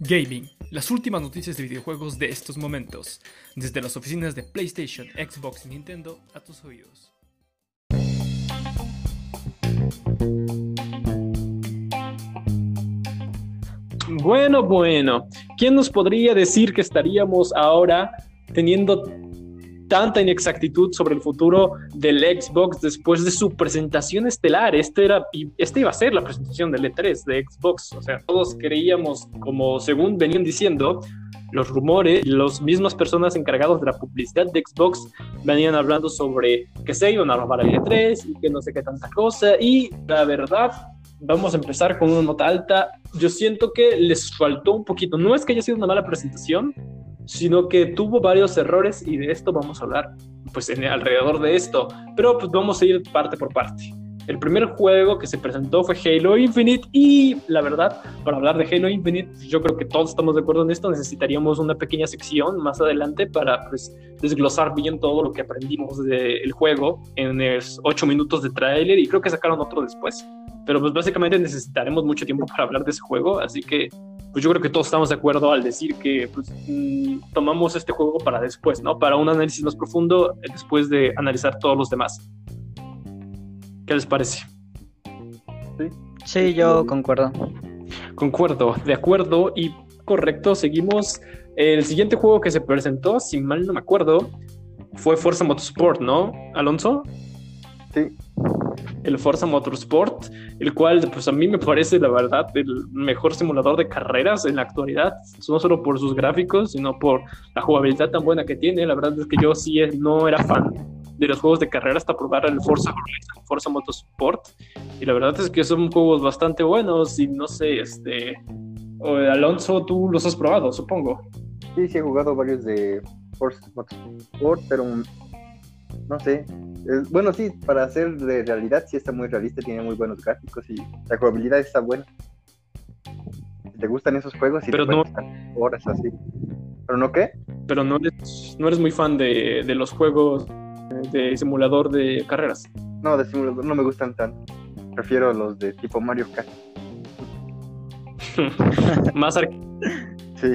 Gaming, las últimas noticias de videojuegos de estos momentos, desde las oficinas de PlayStation, Xbox y Nintendo a tus oídos. Bueno, bueno, ¿quién nos podría decir que estaríamos ahora teniendo tanta inexactitud sobre el futuro del Xbox después de su presentación estelar. Este, era, este iba a ser la presentación del E3 de Xbox. O sea, todos creíamos, como según venían diciendo, los rumores, las mismas personas encargadas de la publicidad de Xbox venían hablando sobre que se iban a robar el E3 y que no sé qué tanta cosa. Y la verdad, vamos a empezar con una nota alta. Yo siento que les faltó un poquito. No es que haya sido una mala presentación, sino que tuvo varios errores y de esto vamos a hablar pues en, alrededor de esto, pero pues vamos a ir parte por parte. El primer juego que se presentó fue Halo Infinite y la verdad, para hablar de Halo Infinite, yo creo que todos estamos de acuerdo en esto, necesitaríamos una pequeña sección más adelante para pues, desglosar bien todo lo que aprendimos del juego en los 8 minutos de tráiler y creo que sacaron otro después. Pero pues básicamente necesitaremos mucho tiempo para hablar de ese juego, así que pues yo creo que todos estamos de acuerdo al decir que pues, mm, tomamos este juego para después, ¿no? Para un análisis más profundo eh, después de analizar todos los demás. ¿Qué les parece? Sí, yo concuerdo. Concuerdo, de acuerdo y correcto. Seguimos. El siguiente juego que se presentó, si mal no me acuerdo, fue Forza Motorsport, ¿no, Alonso? Sí el Forza Motorsport, el cual pues a mí me parece la verdad el mejor simulador de carreras en la actualidad, no solo por sus gráficos, sino por la jugabilidad tan buena que tiene. La verdad es que yo sí no era fan de los juegos de carreras hasta probar el Forza Forza Motorsport, y la verdad es que son juegos bastante buenos y no sé, este... Alonso, tú los has probado, supongo. Sí, sí he jugado varios de Forza Motorsport, pero no sé, bueno, sí, para hacer de realidad sí está muy realista, tiene muy buenos gráficos y la jugabilidad está buena. Si te gustan esos juegos, y pero no horas así. ¿Pero no qué? Pero no eres, no eres muy fan de, de los juegos de simulador de carreras. No, de simulador no me gustan tanto. Prefiero los de tipo Mario Kart. Más Sí,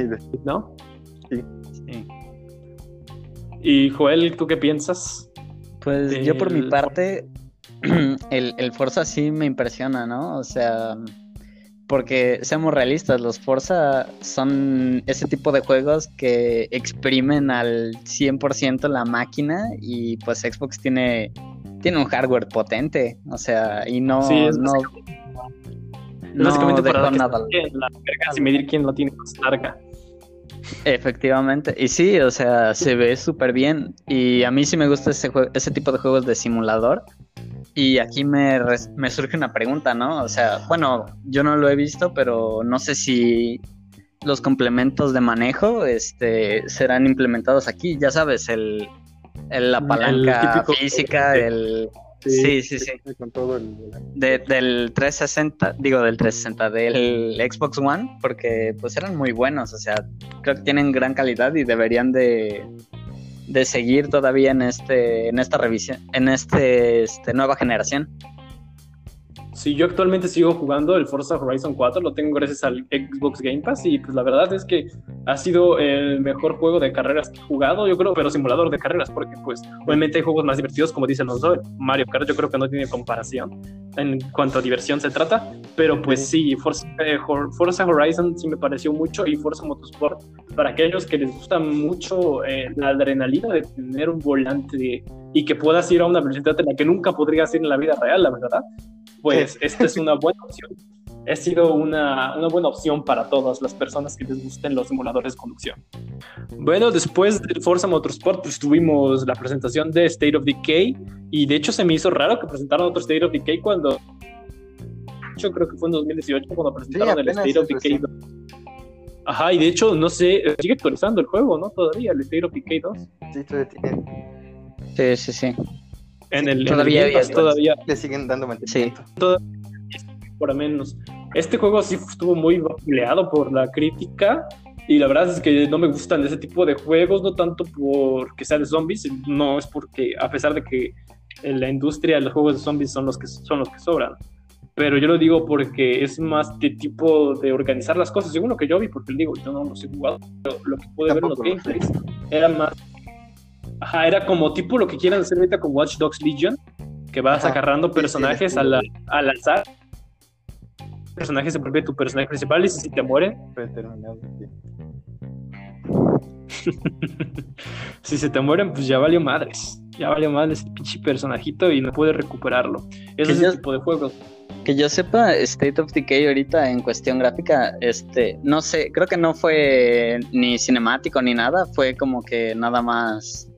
¿no? Sí. sí. Y Joel, ¿tú qué piensas? Pues yo por mi parte, el, el Forza sí me impresiona, ¿no? O sea, porque seamos realistas, los Forza son ese tipo de juegos que exprimen al 100% la máquina y pues Xbox tiene, tiene un hardware potente, o sea, y no... Sí, es no, básicamente, para nada. La y medir quién lo tiene más larga. Efectivamente, y sí, o sea, se ve súper bien. Y a mí sí me gusta ese, ese tipo de juegos de simulador. Y aquí me, me surge una pregunta, ¿no? O sea, bueno, yo no lo he visto, pero no sé si los complementos de manejo este, serán implementados aquí. Ya sabes, el, la palanca física, el Sí, sí, sí. Con todo el... del 360, digo del 360, del Xbox One, porque pues eran muy buenos, o sea, creo que tienen gran calidad y deberían de, de seguir todavía en este en esta revisión, en este, este nueva generación. Sí, yo actualmente sigo jugando el Forza Horizon 4, lo tengo gracias al Xbox Game Pass y pues la verdad es que ha sido el mejor juego de carreras que he jugado, yo creo, pero simulador de carreras, porque pues obviamente hay juegos más divertidos, como dicen los dos, Mario Kart yo creo que no tiene comparación en cuanto a diversión se trata, pero pues sí, Forza, eh, Forza Horizon sí me pareció mucho y Forza Motorsport, para aquellos que les gusta mucho eh, la adrenalina de tener un volante y que puedas ir a una velocidad en la que nunca podrías ir en la vida real, la verdad, pues esta es una buena opción. Ha sido una, una, buena opción para todas las personas que les gusten los simuladores de conducción. Bueno, después de Forza Motorsport, pues tuvimos la presentación de State of Decay y de hecho se me hizo raro que presentaron otro State of Decay cuando yo creo que fue en 2018 cuando presentaron el State of Decay 2. Ajá, y de hecho, no sé, sigue actualizando el juego, ¿no? Todavía, el State of Decay 2. Sí, todavía Sí, sí, sí en el, todavía, todavía le siguen dando mantenimiento. Sí. por menos. Este juego sí estuvo muy peleado por la crítica y la verdad es que no me gustan ese tipo de juegos, no tanto porque sea de zombies, no es porque a pesar de que en la industria los juegos de zombies son los que son los que sobran, pero yo lo digo porque es más de tipo de organizar las cosas, según lo que yo vi, porque digo, yo no los he jugado, pero lo que pude ver en los gameplays era más, ajá, era como tipo lo que quieran hacer ahorita con Watch Dogs Legion, que vas Ajá. agarrando personajes sí. a la- al azar, personaje se vuelve tu personaje principal y si te muere, si se te mueren, pues ya valió madres. Ya valió madres el pinche personajito y no puedes recuperarlo. Ese Que es el tipo de juegos. Que yo sepa, State of Decay ahorita en cuestión gráfica, este, no sé, creo que no fue ni cinemático ni nada, fue como que nada más,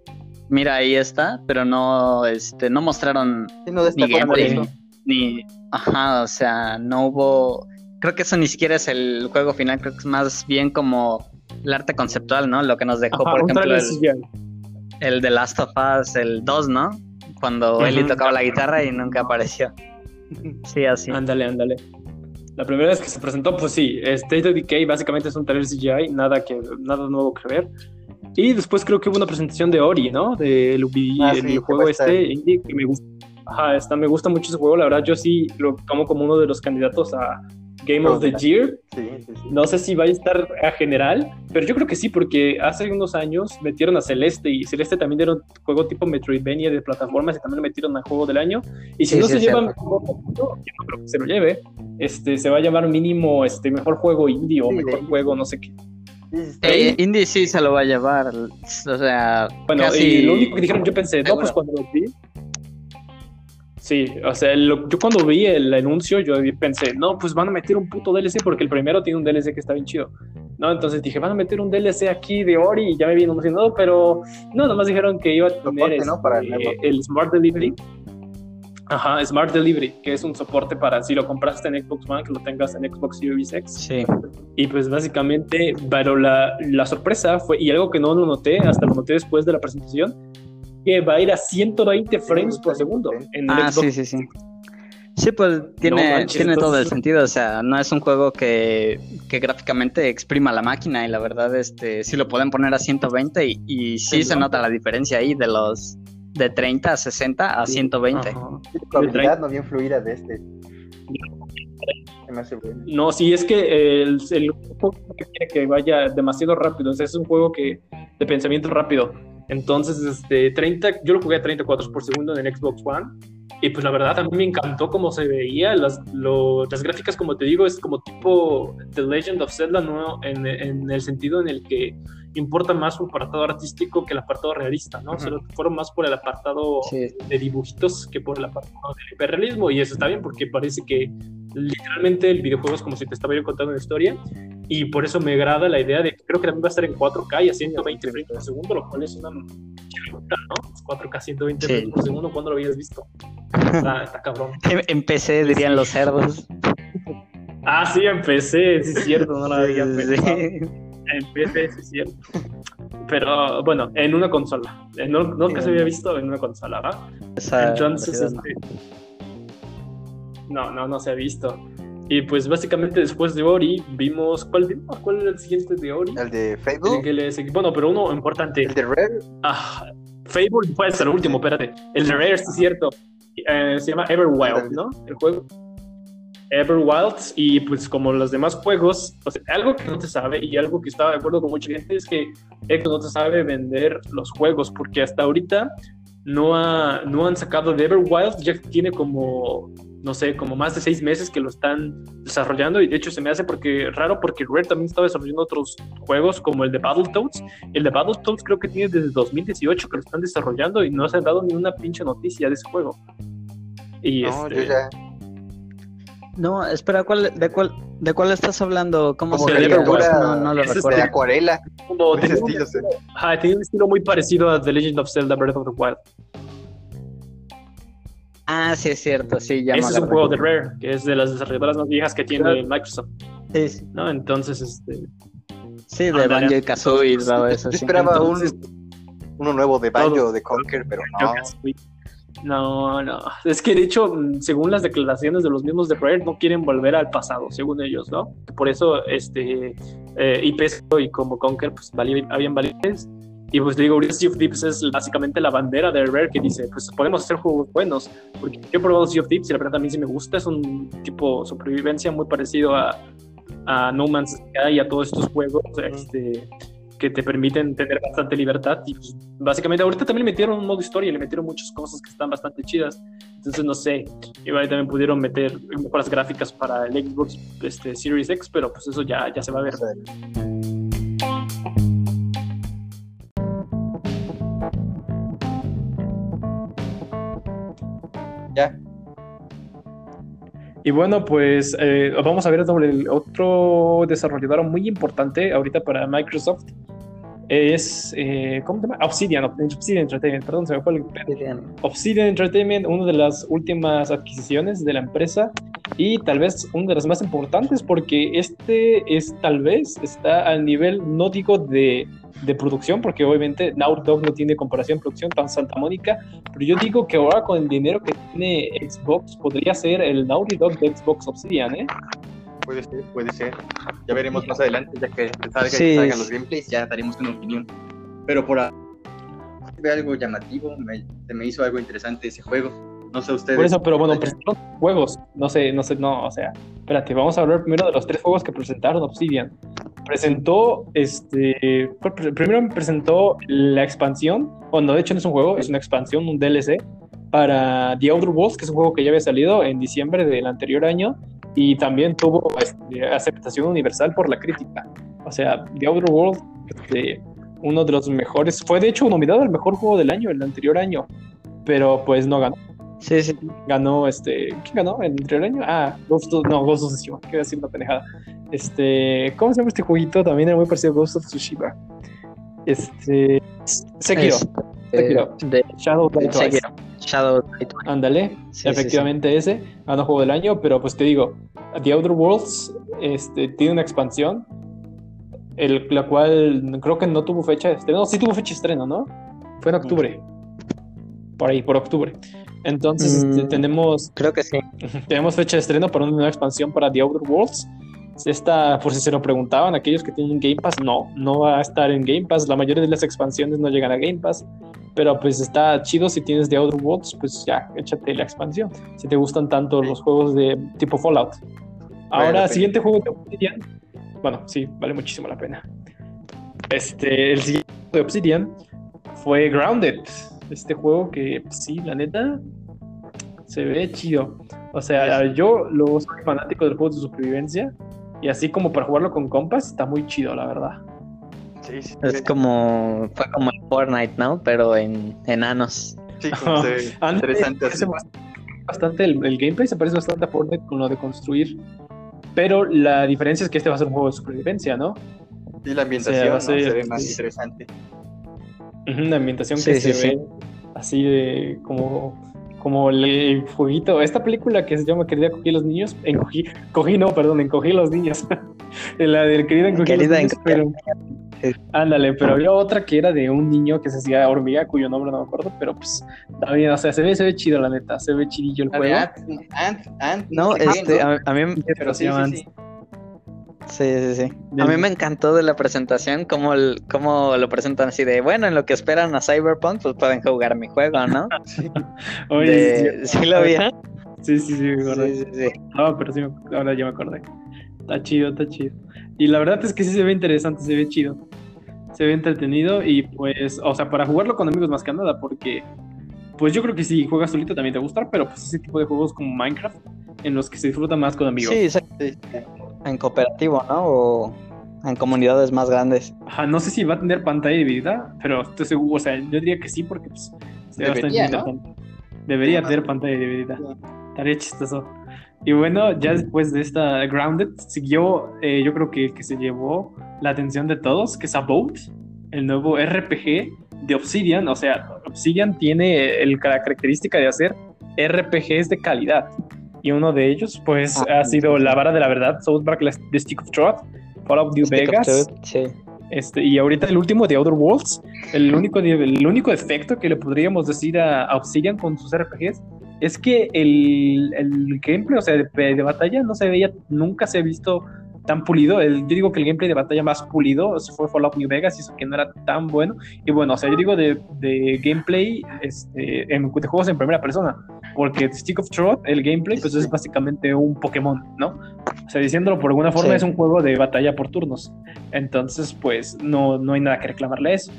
mira ahí está, pero no, este, no mostraron Sí, no ni gameplay, eso. ni, ajá, o sea, no hubo, creo que eso ni siquiera es el juego final, creo que es más bien como el arte conceptual, ¿no? Lo que nos dejó, Ajá, por ejemplo, el, el de Last of Us, el 2, ¿no? Cuando Ujú. Ellie tocaba la guitarra y nunca apareció. Sí, así. Ándale, ándale. La primera vez que se presentó, pues sí, State of Decay básicamente es un trailer CGI, nada, que, nada nuevo que ver. Y después creo que hubo una presentación de Ori, ¿no? Del Ubi- Ah, sí, juego este indie que me gusta. Ajá, está, me gusta mucho ese juego, la verdad yo sí lo tomo como uno de los candidatos a Game of the Year. Sí, sí, sí. No sé si va a estar a general, pero yo creo que sí, porque hace unos años metieron a Celeste y Celeste también era un juego tipo Metroidvania de plataformas y también lo metieron a juego del año. Y si no se llevan, no creo que se lo lleve. Este, se va a llamar mínimo este mejor juego indie o mejor de- juego, no sé qué. Sí, sí, está Eh. Indy sí se lo va a llevar. O sea, Bueno, casi... y lo único que dijeron, yo pensé, no, pues cuando lo vi. Sí, o sea, lo- yo cuando vi el anuncio, yo pensé, no, pues van a meter un puto DLC porque el primero tiene un DLC que está bien chido. No, entonces dije, van a meter un DLC aquí de Ori y ya me vino emocionado, pero no, nomás dijeron que iba a tener Soporte, ¿no? este, Para el nuevo. el Smart Delivery. Ajá, Smart Delivery, que es un soporte para si lo compraste en Xbox One, que lo tengas en Xbox Series X. Sí. Y pues básicamente, pero la, la sorpresa fue, y algo que no lo noté, hasta lo noté después de la presentación, que va a ir a 120 frames por segundo en el Ah, Xbox. sí, sí, sí. Sí, pues tiene, manches, tiene todo el sentido. O sea, no es un juego que, que gráficamente exprima la máquina y la verdad, este, sí lo pueden poner a 120 y, y sí se ¿no? nota la diferencia ahí de los de 30 a 60 a 120. Ajá. Sí, la jugabilidad no bien fluida de este. No, sí, es que el, el juego que quiere que vaya demasiado rápido, o sea, es un juego que de pensamiento rápido. Entonces, este, 30, yo lo jugué a 30 cuadros por segundo en el Xbox One. Y pues la verdad, a mí me encantó cómo se veía. Las, lo- las gráficas, como te digo, es como tipo The Legend of Zelda, ¿no? En, en el sentido en el que importa más su apartado artístico que el apartado realista, ¿no? Ujú. Se lo fueron más por el apartado Sí. de dibujitos que por el apartado del hiperrealismo y eso está bien porque parece que literalmente el videojuego es como si te estaba yo contando una historia y por eso me agrada la idea de que creo que también va a estar en 4K y a 120 frames por segundo, lo cual es una locura, ¿no? 4K 120 Sí. frames por segundo, ¿cuándo lo habías visto? Está, está cabrón. En- Empecé, dirían los cerdos. Ah, sí, empecé, sí es cierto, no lo había Sí. Pensado. Empecé, sí cierto. Pero bueno, en una consola. Eh, No, no que se había visto en una consola. Esa Entonces, este... no, no, no se ha visto. Y pues básicamente después de Ori vimos. ¿Cuál vimos? ¿Cuál era el siguiente de Ori? El de El Facebook, que le segui- Bueno, pero uno importante. el de Rare, Ah, Fable fue hasta el último, espérate. El de Rare, sí es cierto. Eh, se llama Everwild, ¿no? El juego. Everwild. Y pues como los demás juegos, o sea, algo que no se sabe y algo que estaba de acuerdo con mucha gente es que Xbox no se sabe vender los juegos porque hasta ahorita no, ha, no han sacado de Everwild, ya tiene como, no sé, como más de seis meses que lo están desarrollando y de hecho se me hace porque raro porque Rare también estaba desarrollando otros juegos como el de Battletoads. El de Battletoads creo que tiene desde 2018 que lo están desarrollando y no se han dado ni una pinche noticia de ese juego. Y no, este, yo ya. No, espera, ¿cuál, de, cuál, ¿de cuál estás hablando? ¿Cómo Como se llama? No, no lo Ese es recuerdo. De acuarela, como tenía un- estilo. sí. ajá, tenía un estilo muy parecido a The Legend of Zelda Breath of the Wild. Ah, sí, es cierto, sí, ya Ese es un juego de Rare, que es de las desarrolladoras más viejas que tiene Claro. Microsoft, Sí, sí, ¿no? Entonces, este, sí, de. Banjo y Kazooie y todo eso. Yo sí. esperaba Entonces- un, uno nuevo de Banjo, Todo. de Conker, pero Yo no. No, no. Es que de hecho, mm, según las declaraciones de los mismos de Rare, no quieren volver al pasado, según ellos, ¿no? Por eso, este, eh, IPs y como Conker, pues habían validez. Y pues digo, Sea of Thieves es básicamente la bandera de Rare que dice, pues podemos hacer juegos buenos. Porque yo he probado Sea of Thieves y la verdad a mí sí me gusta. Es un tipo de supervivencia muy parecido a, a No Man's Sky y a todos estos juegos este, que te permiten tener bastante libertad. Y pues, básicamente ahorita también metieron un modo historia, le metieron muchas cosas que están bastante chidas. Entonces no sé, igual también pudieron meter mejoras gráficas para el Xbox este, Series X, pero pues eso ya, ya se va a ver. Ya. Y bueno, pues eh, vamos a ver otro desarrollador muy importante ahorita para Microsoft. Es, eh, ¿cómo se llama? Obsidian, Obsidian Entertainment, perdón, se me fue el Obsidian Entertainment, una de las últimas adquisiciones de la empresa y tal vez una de las más importantes porque este es tal vez está al nivel, no digo de, de producción, porque obviamente Naughty Dog no tiene comparación producción tan Santa Mónica, pero yo digo que ahora con el dinero que tiene Xbox podría ser el Naughty Dog de Xbox Obsidian, ¿eh? Puede ser, puede ser. Ya veremos más adelante, ya que salga, Sí, salgan los gameplays, ya daremos una opinión. Pero por ahora ve algo llamativo, me, se me hizo algo interesante ese juego. No sé ustedes. Por eso, pero bueno, presentaron juegos. No sé, no sé, no, o sea, espérate, vamos a hablar primero de los tres juegos que presentaron Obsidian. Presentó, este, pr- pr- primero presentó la expansión, bueno, de hecho no es un juego, es una expansión, un DLC para The Outer Worlds, que es un juego que ya había salido en diciembre del anterior año y también tuvo este, aceptación universal por la crítica. O sea, The Outer Worlds, este, uno de los mejores, fue de hecho nominado al mejor juego del año, el anterior año, pero pues no ganó Sí, sí. ganó este ¿quién ganó el anterior año? Ah, Ghost of, no, Ghost of Tsushima, quiero decir una pendejada. Este, ¿cómo se llama este jueguito? También era muy parecido a Ghost of Tsushima. Este, Sekiro, Es, Sekiro. de Shadow Die Twice. Shadow. Ándale, Sí, sí, efectivamente ese ganó juego del año, pero pues te digo, The Outer Worlds este, tiene una expansión, el, la cual creo que no tuvo fecha de estreno, sí tuvo fecha de estreno, ¿no? Fue en octubre, por ahí, por octubre. Entonces este, Mm. tenemos Creo que sí. tenemos fecha de estreno para una nueva expansión para The Outer Worlds. Esta, por si se lo preguntaban, aquellos que tienen Game Pass, no, no va a estar en Game Pass. La mayoría de las expansiones no llegan a Game Pass. Pero pues está chido si tienes The Outer Worlds, pues ya, échate la expansión. Si te gustan tanto los juegos de tipo Fallout. Ahora, siguiente juego de Obsidian. Bueno, sí, vale muchísimo la pena. Este, el siguiente juego de Obsidian fue Grounded. Este juego que, pues, sí, la neta, se ve chido. O sea, yo lo soy fanático de los juegos de supervivencia. Y así como para jugarlo con compas, está muy chido, la verdad. Sí, sí, Es como. Fue como el Fortnite, ¿no? Pero en enanos. sí, como se ve Antes, interesante así. bastante el, el gameplay se parece bastante a Fortnite con lo de construir. Pero la diferencia es que este va a ser un juego de supervivencia, ¿no? Y la ambientación O sea, va a ¿no? ser- se ve más interesante. Ujú, Una ambientación Sí, que sí, se sí. ve así de como, como el, el jueguito. Esta película que se llama Querida Cogí los niños, encogí, cogí no, perdón, encogí los niños. la del Querida Encogí a los Querida niños, pero... Ándale, pero había otra que era de un niño que se hacía hormiga, cuyo nombre no me acuerdo, pero pues está bien, o sea, se ve, se ve chido la neta, se ve chidillo el juego. Ant, Ant, Ant, No, este, ¿no? a, a mí. Pero sí, sí, sí. Sí, sí, sí. A mí me encantó de la presentación cómo, el- cómo lo presentan así de, bueno, en lo que esperan a Cyberpunk, pues pueden jugar mi juego, ¿no? Oye, De- sí, ¿Sí lo vieron? sí, sí, sí, me acordé. Sí, sí, sí. No, pero sí, me- ahora ya me acordé. Está chido, está chido. Y la verdad es que sí se ve interesante, se ve chido. Se ve entretenido y pues, o sea, para jugarlo con amigos más que nada, porque pues yo creo que si juegas solito también te va a gustar, pero pues ese tipo de juegos como Minecraft, en los que se disfruta más con amigos. Sí, sí, Sí, en cooperativo, ¿no? O en comunidades más grandes. Ajá, no sé si va a tener pantalla dividida, pero estoy seguro, o sea, yo diría que sí, porque pues se Debería, ¿no? Debería tener pantalla dividida. Estaría chistoso. Y bueno, ya después de esta Grounded, siguió, eh, yo creo que el que se llevó la atención de todos, que es About, el nuevo RPG de Obsidian. O sea, Obsidian tiene el, la característica de hacer RPGs de calidad. Y uno de ellos, pues, Ah, ha sido La Vara de la Verdad, South Park, The Stick of Truth, Fallout New Vegas. Truth, Sí. Este, y ahorita el último de Outer Worlds, el único, el único defecto que le podríamos decir a, a Obsidian con sus RPGs es que el, el gameplay, o sea, de, de batalla no se veía, nunca se ha visto tan pulido. El, yo digo que el gameplay de batalla más pulido fue Fallout New Vegas y eso que no era tan bueno. Y bueno, o sea, yo digo de, de gameplay este, en, de juegos en primera persona, porque Stick of Truth, el gameplay, pues es básicamente un Pokémon, ¿no? O sea, diciéndolo por alguna forma, Sí. es un juego de batalla por turnos. Entonces, pues no, no hay nada que reclamarle a eso.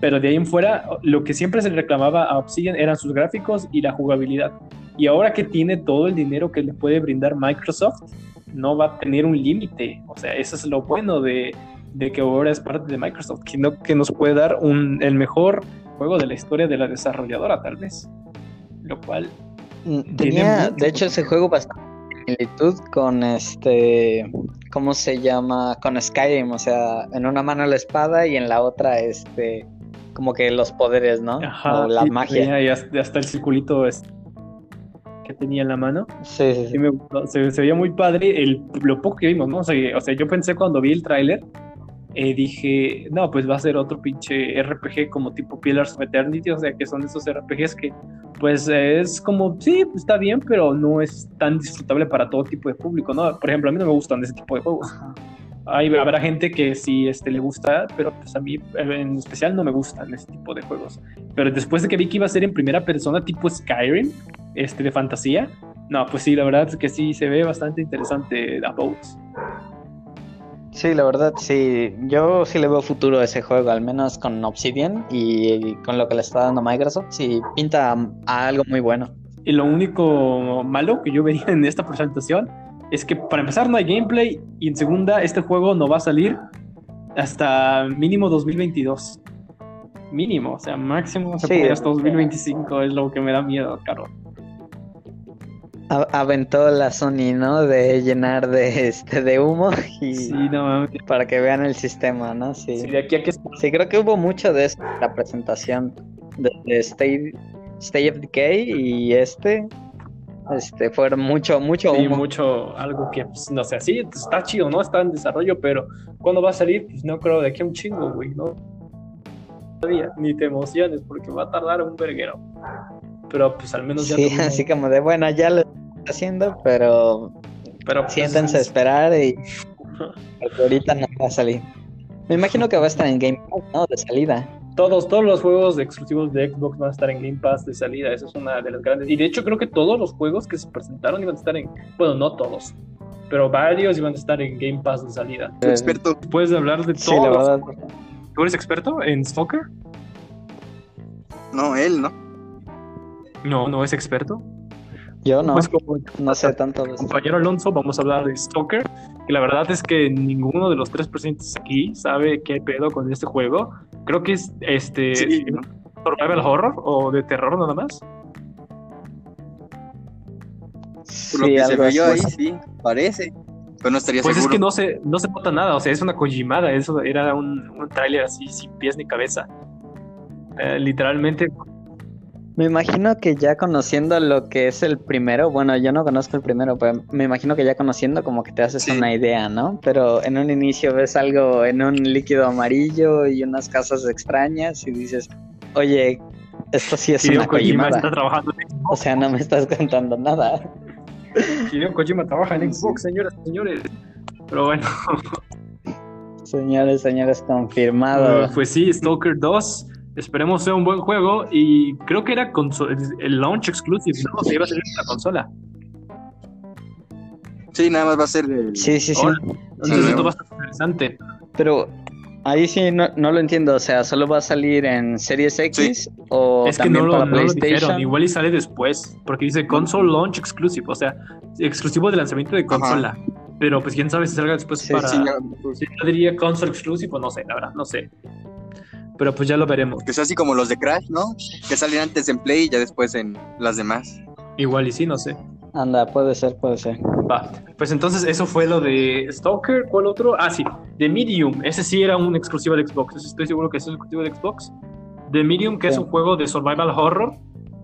Pero de ahí en fuera, lo que siempre se le reclamaba a Obsidian eran sus gráficos y la jugabilidad. Y ahora que tiene todo el dinero que le puede brindar Microsoft, no va a tener un límite. O sea, eso es lo bueno de, de que ahora es parte de Microsoft, que, no- que nos puede dar un, el mejor juego de la historia de la desarrolladora, tal vez. Lo cual, Mm, Tenía, de hecho, ese juego bastante similitud con este, ¿cómo se llama? Con Skyrim, o sea, en una mano la espada y en la otra, este, como que los poderes, ¿no? ajá, o la y magia. y hasta, hasta el circulito es- que tenía en la mano. Sí, sí, Sí, me. Se, se veía muy padre el, lo poco que vimos, ¿no? O sea, o sea, yo pensé cuando vi el tráiler, eh, dije, no, pues va a ser otro pinche RPG como tipo Pillars of Eternity, o sea, que son esos RPGs que, pues, eh, es como, sí, está bien, pero no es tan disfrutable para todo tipo de público, ¿no? Por ejemplo, a mí no me gustan ese tipo de juegos. Hay, habrá gente que sí este, le gusta, pero pues a mí en especial no me gustan ese tipo de juegos. Pero después de que vi que iba a ser en primera persona tipo Skyrim, este, de fantasía, no, pues sí, la verdad es que sí se ve bastante interesante About. Sí, la verdad, sí. Yo sí le veo futuro a ese juego, al menos con Obsidian y con lo que le está dando Microsoft. Sí, pinta a, algo muy bueno. Y lo único malo que yo vería en esta presentación es que para empezar no hay gameplay y en segunda este juego no va a salir hasta mínimo 2022. Mínimo, o sea, máximo se Sí, hasta o sea. 2025 es lo que me da miedo, caro. Aventó la Sony, ¿no? De llenar de este de humo y Sí, no para que vean el sistema, ¿no? Sí. Sí, de aquí a que Sí, creo que hubo mucho de eso en la presentación de, de State, State of Decay y este. Este, fueron mucho, mucho Sí, humo. mucho, algo que, pues, no sé, sí, está chido, ¿no? Está en desarrollo, pero ¿cuándo va a salir? Pues no creo de aquí a un chingo, güey, ¿no? Todavía, ni te emociones, porque va a tardar un verguero. Pero pues al menos ya Sí, así como de, bueno, ya lo estoy haciendo, pero pero pues, siéntense a esperar y porque ahorita no va a salir. Me imagino que va a estar en Game Pass, ¿no? De salida. todos, todos los juegos de exclusivos de Xbox van a estar en Game Pass de salida, eso es una de las grandes. Y de hecho creo que todos los juegos que se presentaron iban a estar en, bueno, no todos, pero varios iban a estar en Game Pass de salida. Tu experto. Puedes hablar de Sí, la todos. verdad. ¿Tú eres experto en Stalker? No, él, ¿no? No, no es experto. Yo no, Pues como no sé tanto de eso. compañero Alonso, vamos a hablar de Stalker. Que la verdad es que ninguno de los tres presentes aquí sabe qué pedo con este juego. Creo que es este Sí, survival horror o de terror nada más. Por lo Sí, que se algo vio ahí, sí, parece. Pero no estaría Pues seguro. es que no se, no se nota nada, o sea, es una Kojimada, eso era un, un tráiler así sin pies ni cabeza. Eh, literalmente, Me imagino que ya conociendo lo que es el primero, bueno, yo no conozco el primero, pero me imagino que ya conociendo como que te haces Sí. una idea, ¿no? Pero en un inicio ves algo en un líquido amarillo y unas casas extrañas y dices, oye, esto sí es Hideo una Kojima está trabajando en O sea, no me estás contando nada. Hideo Kojima trabaja en Xbox, señoras y señores. Pero bueno, Señores, señores, confirmado. eh, pues sí, Stalker 2. Esperemos sea un buen juego y creo que era el launch exclusive, ¿no? O sea, iba a salir en la consola. Sí, nada más va a ser el... Sí, sí, sí. Entonces Sí. esto va a estar interesante. Pero ahí sí no, no lo entiendo. O sea, ¿solo va a salir en Series X o es que también no lo, para no lo PlayStation? dijeron, igual y sale después, porque dice console launch exclusive, o sea, exclusivo de lanzamiento de consola. Pero pues quién sabe si salga después Sí, para... Sí, ya, pues, Sí, yo diría console exclusive, o no sé, la verdad, no sé. Pero pues ya lo veremos. que sea así como los de Crash, ¿no? Que salen antes en Play y ya después en las demás. Igual y sí, no sé. Anda, puede ser, puede ser. Va. Pues entonces eso fue lo de Stalker. ¿Cuál otro? Ah, sí. The Medium. Ese sí era un exclusivo de Xbox. Ese estoy seguro que es un exclusivo de Xbox. The Medium, que es un juego de survival horror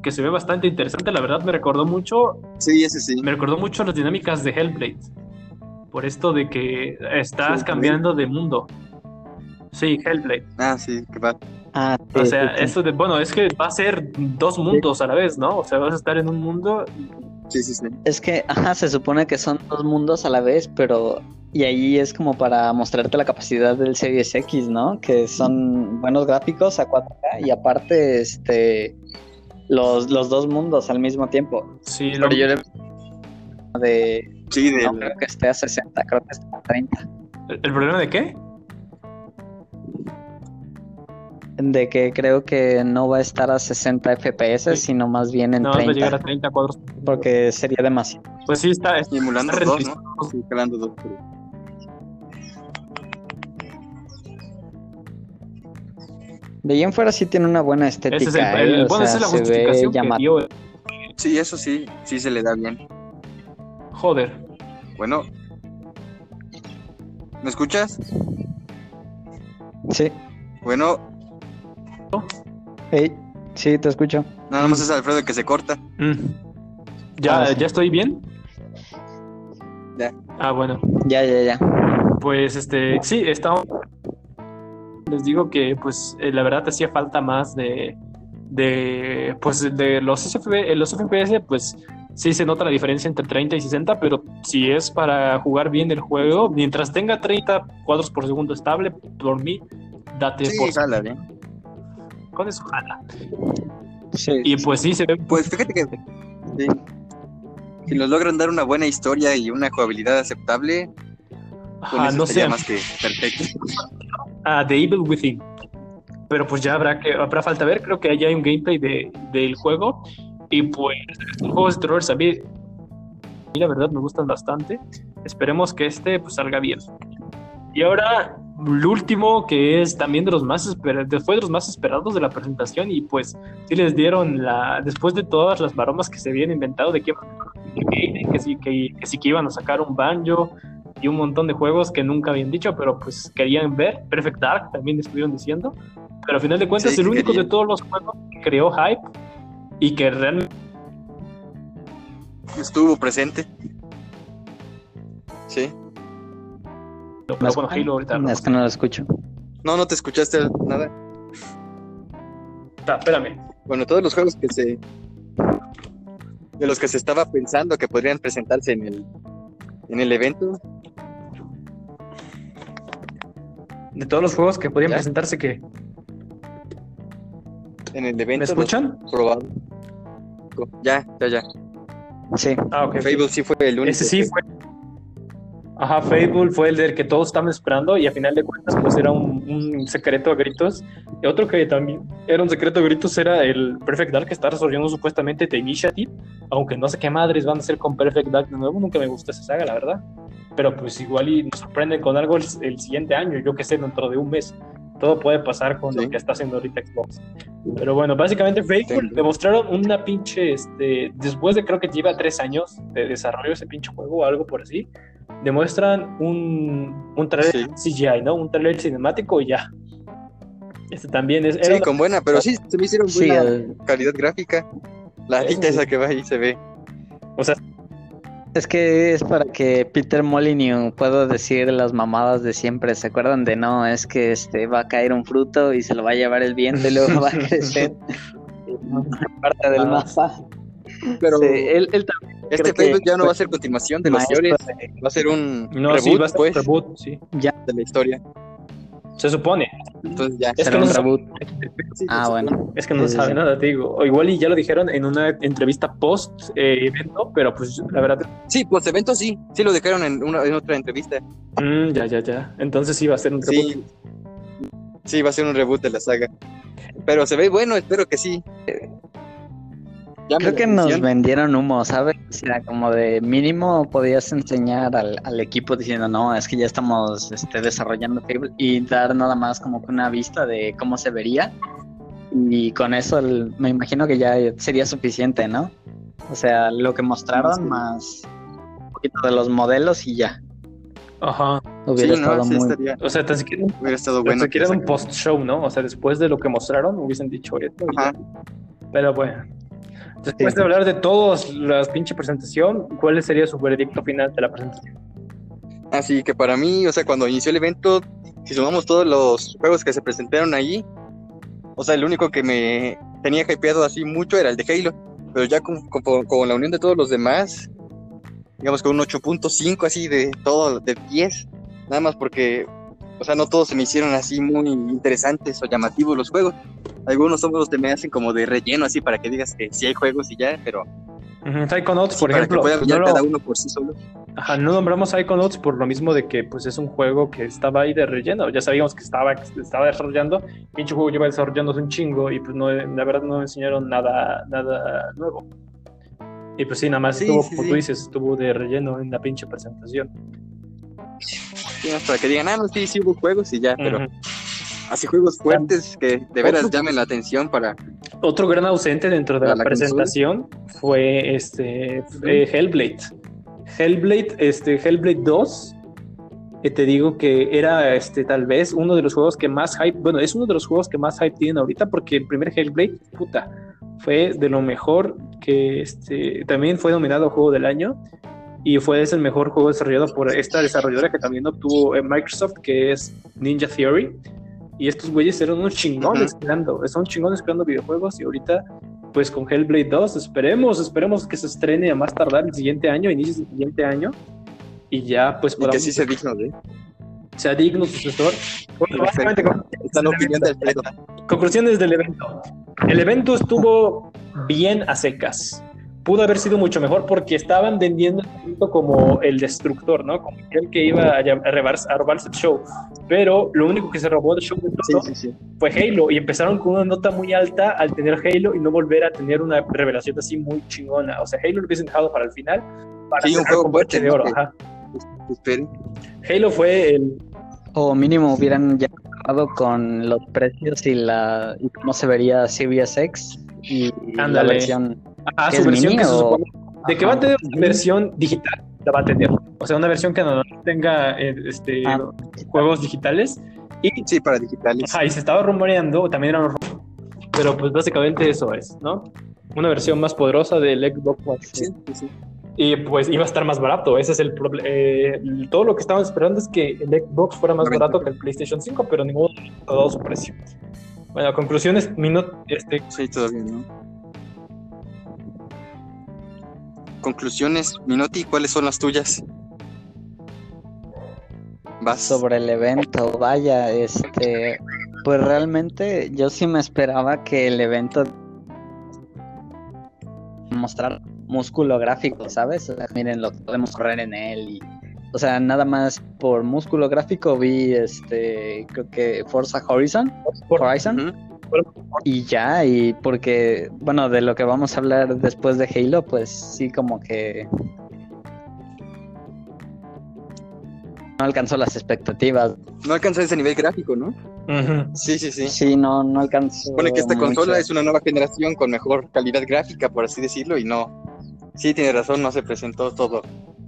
que se ve bastante interesante. La verdad me recordó mucho, Sí, ese sí. me recordó mucho las dinámicas de Hellblade. Por esto de que estás Sí, cambiando de mundo. Sí, Hellblade. Ah, sí, que va. Ah, O sea, sí, sí. esto de, bueno, es que va a ser dos mundos a la vez, ¿no? O sea, vas a estar en un mundo Sí, sí, sí. Es que, ajá, se supone que son dos mundos a la vez, pero. Y ahí es como para mostrarte la capacidad del Series X, ¿no? Que son buenos gráficos a 4K y aparte, este. Los, los dos mundos al mismo tiempo. Sí, lo, Pero yo le. De. Sí, de No creo que esté a 60, creo que está a 30. ¿El el problema de qué? De que creo que no va a estar a 60 FPS, Sí. sino más bien en No, va a 30. llegar a 30 cuadros. Porque sería demasiado. Pues sí, está. está dos. ¿no? Simulando dos. De ahí en fuera sí tiene una buena estética. Ese es el, ¿eh? el- O bueno, esa sea, es la se ve llamativo. Sí, eso sí, sí se le da bien. Joder. Bueno. ¿Me escuchas? Sí. Bueno, Hey, sí, te escucho. nada más es Alfredo que se corta. Mm. ¿Ya, Ah, sí. ¿Ya estoy bien? Ya. Ah, bueno. Ya, ya, ya. Pues este, sí, estamos. Les digo que, pues, eh, la verdad hacía falta más de, de, pues, de los SFB, eh, los FPS, pues, sí se nota la diferencia entre 30 y 60, pero si es para jugar bien el juego, mientras tenga 30 cuadros por segundo estable, por mí, date Sí, por jala, ¿eh? Con eso jala. Sí. Y pues sí se ve Pues fíjate que sí. si nos logran dar una buena historia y una jugabilidad aceptable, con ajá, eso no sería sé, más que perfecto. a The Evil Within. Pero pues ya habrá que habrá falta ver, creo que ya hay un gameplay de, del juego. Y pues los juegos de terror a mí, a mí la verdad me gustan bastante. Esperemos que este pues salga bien. Y ahora el último que es también de los más esperados, fue de los más esperados de la presentación y pues sí les dieron la después de todas las maromas que se habían inventado de que iban a- que sí que, que sí que iban a sacar un banjo y un montón de juegos que nunca habían dicho, pero pues querían ver. Perfect Dark también estuvieron diciendo. Pero al final de cuentas, Sí, el único de todos los juegos que creó hype y que realmente Estuvo presente. Sí. Pero ¿Me bueno, escuchan? Halo ahorita no. Es que no lo escucho. No, no te escuchaste nada. Espérame. Bueno, todos los juegos que se. de los que se estaba pensando que podrían presentarse en el, en el evento, De todos los juegos que podían ¿Ya? presentarse que en el evento. ¿Me escuchan? probados. Ya, ya, ya. Sí. Ah, ok. Fable sí fue el único. Ese sí que- fue. Ajá, Fable fue el del que todos estaban esperando y a final de cuentas pues era un, un secreto a gritos. Y otro que también era un secreto a gritos era el Perfect Dark que está resolviendo supuestamente The Initiative, aunque no sé qué madres van a hacer con Perfect Dark de nuevo, nunca me gustó esa saga, la verdad. Pero pues igual y nos sorprenden con algo el, el siguiente año, yo que sé, dentro de un mes. Todo puede pasar con Sí. lo que está haciendo ahorita Xbox. Pero bueno, básicamente Fable Sí. demostraron una pinche, este, después de creo que lleva tres años de desarrollo ese pinche juego o algo por así, demuestran un, un trailer CGI, ¿no? Un trailer cinemático y ya. Este también es... Sí, con buena, pero sí, se me hicieron Sí, buena el- calidad gráfica. La sí. esa que va ahí se ve. O sea, es que es para que Peter Molyneux pueda decir las mamadas de siempre. ¿Se acuerdan de no? Es que este va a caer un fruto y se lo va a llevar el viento y luego va a crecer parte del Ah. mapa. Pero Sí, él, él también este Fable ya no va a ser continuación de los de- va a ser un no, reboot, sí, va a ser un pues, reboot, sí. de la historia. Se supone. Entonces ya. Es será que no un reboot. Sí, Ah, bueno. Es que no Sí, sabe sí. nada, te digo. O igual y ya lo dijeron en una entrevista post eh, evento, pero pues la verdad... Sí, pues evento sí, sí lo dejaron en, una, en otra entrevista. mm, ya, ya, ya. Entonces sí va a ser un reboot. Sí, sí, va a ser un reboot de la saga. Pero se ve bueno, espero que sí. Llame Creo que nos vendieron humo, ¿sabes? O sea, como de mínimo podías enseñar al, al equipo diciendo, no, es que ya estamos este, desarrollando Fable y dar nada más como una vista de cómo se vería. Y con eso el- me imagino que ya sería suficiente, ¿no? O sea, lo que mostraron Sí. más un poquito de los modelos y ya. Ajá. Hubiera Sí, no, estado sí muy... estaría, O sea, tan siquiera, hubiera estado tan bueno. siquiera que un post-show, ¿no? O sea, después de lo que mostraron, hubiesen dicho esto. Ajá. ya. Pero bueno. Después de hablar de todas las pinche presentación, ¿cuál sería su veredicto final de la presentación? Así que para mí, o sea, cuando inició el evento, si sumamos todos los juegos que se presentaron allí, o sea, el único que me tenía hypeado así mucho era el de Halo. pero ya con, con- con la unión de todos los demás, digamos con un 8.5 así de todo, de 10, nada más porque, o sea, no todos se me hicieron así muy interesantes o llamativos los juegos. Algunos son los que me hacen como de relleno así para que digas que sí hay juegos y ya, pero Psychonauts, sí, por para ejemplo, que brillar no lo- cada uno por sí solo. Ajá, no nombramos Psychonauts por lo mismo de que pues es un juego que estaba ahí de relleno. Ya sabíamos que estaba, que estaba desarrollando. Pinche juego lleva desarrollándose un chingo y pues no, la verdad no enseñaron nada, nada nuevo. Y pues sí, nada más Sí, estuvo, sí, como sí. tú dices, estuvo de relleno en la pinche presentación. Para que digan, ah, no, sí, sí hubo juegos y ya, pero así juegos fuertes que de veras Otro- llamen la atención para... Otro gran ausente dentro de ¿Para la, consola? presentación fue este eh, Hellblade. Hellblade, este, Hellblade 2, que te digo que era este, tal vez uno de los juegos que más hype, bueno, es uno de los juegos que más hype tienen ahorita porque el primer Hellblade, puta, fue de lo mejor que este, también fue nominado a Juego del Año y fue ese el mejor juego desarrollado por esta desarrolladora que también obtuvo eh, Microsoft, que es Ninja Theory. Y estos güeyes eran unos chingones creando, son chingones creando videojuegos y ahorita pues con Hellblade 2 esperemos, esperemos que se estrene a más tardar el siguiente año, inicios del siguiente año y ya pues Y que podamos sí sea digno de... sea digno sucesor. Bueno, básicamente, con- Está la opinión de Alfredo. conclusiones del evento. El evento estuvo bien a secas. Pudo haber sido mucho mejor porque estaban vendiendo como el destructor, ¿no? Como el que iba a, robarse, a robarse el show. Pero lo único que se robó del show de Sí, todo sí, sí. fue Halo y empezaron con una nota muy alta al tener Halo y no volver a tener una revelación así muy chingona. O sea, Halo lo hubiesen dejado para el final. Para Sí, un juego fuerte, de oro. Que- ajá. Esperen. Halo fue el, O mínimo hubieran ya acabado con los precios y la y cómo se vería Series X y la versión. Ah, ¿Que su versión mini que se supone de que va a Ajá. tener una versión digital, la va a tener. O sea, una versión que no tenga eh, este, Ah. juegos digitales. Y, Sí, para digitales. ajá, y se estaba rumoreando, también eran rumores, pero pues básicamente eso es, ¿no? Una versión más poderosa del Xbox One. Sí, sí, sí. Y pues iba a estar más barato, ese es el problema. todo lo que estaban esperando es que el Xbox fuera más barato que el PlayStation 5, pero ninguno ha dado su precio. Bueno, conclusiones, minuto, este, Sí, todavía no. Conclusiones, Minotti, ¿cuáles son las tuyas? Vas. sobre el evento, vaya, este, pues realmente yo sí me esperaba que el evento mostrar músculo gráfico, ¿sabes? O sea, miren, lo podemos correr en él y, o sea, nada más por músculo gráfico vi, este, creo que Forza Horizon, Horizon, Ujú. Y ya, y porque, bueno, de lo que vamos a hablar después de Halo, pues sí como que no alcanzó las expectativas. No alcanzó ese nivel gráfico, ¿no? Sí, sí, sí. Sí, no, no alcanzó. Supone que esta consola mucho. es una nueva generación con mejor calidad gráfica, por así decirlo, y no. Sí, tiene razón, no se presentó todo.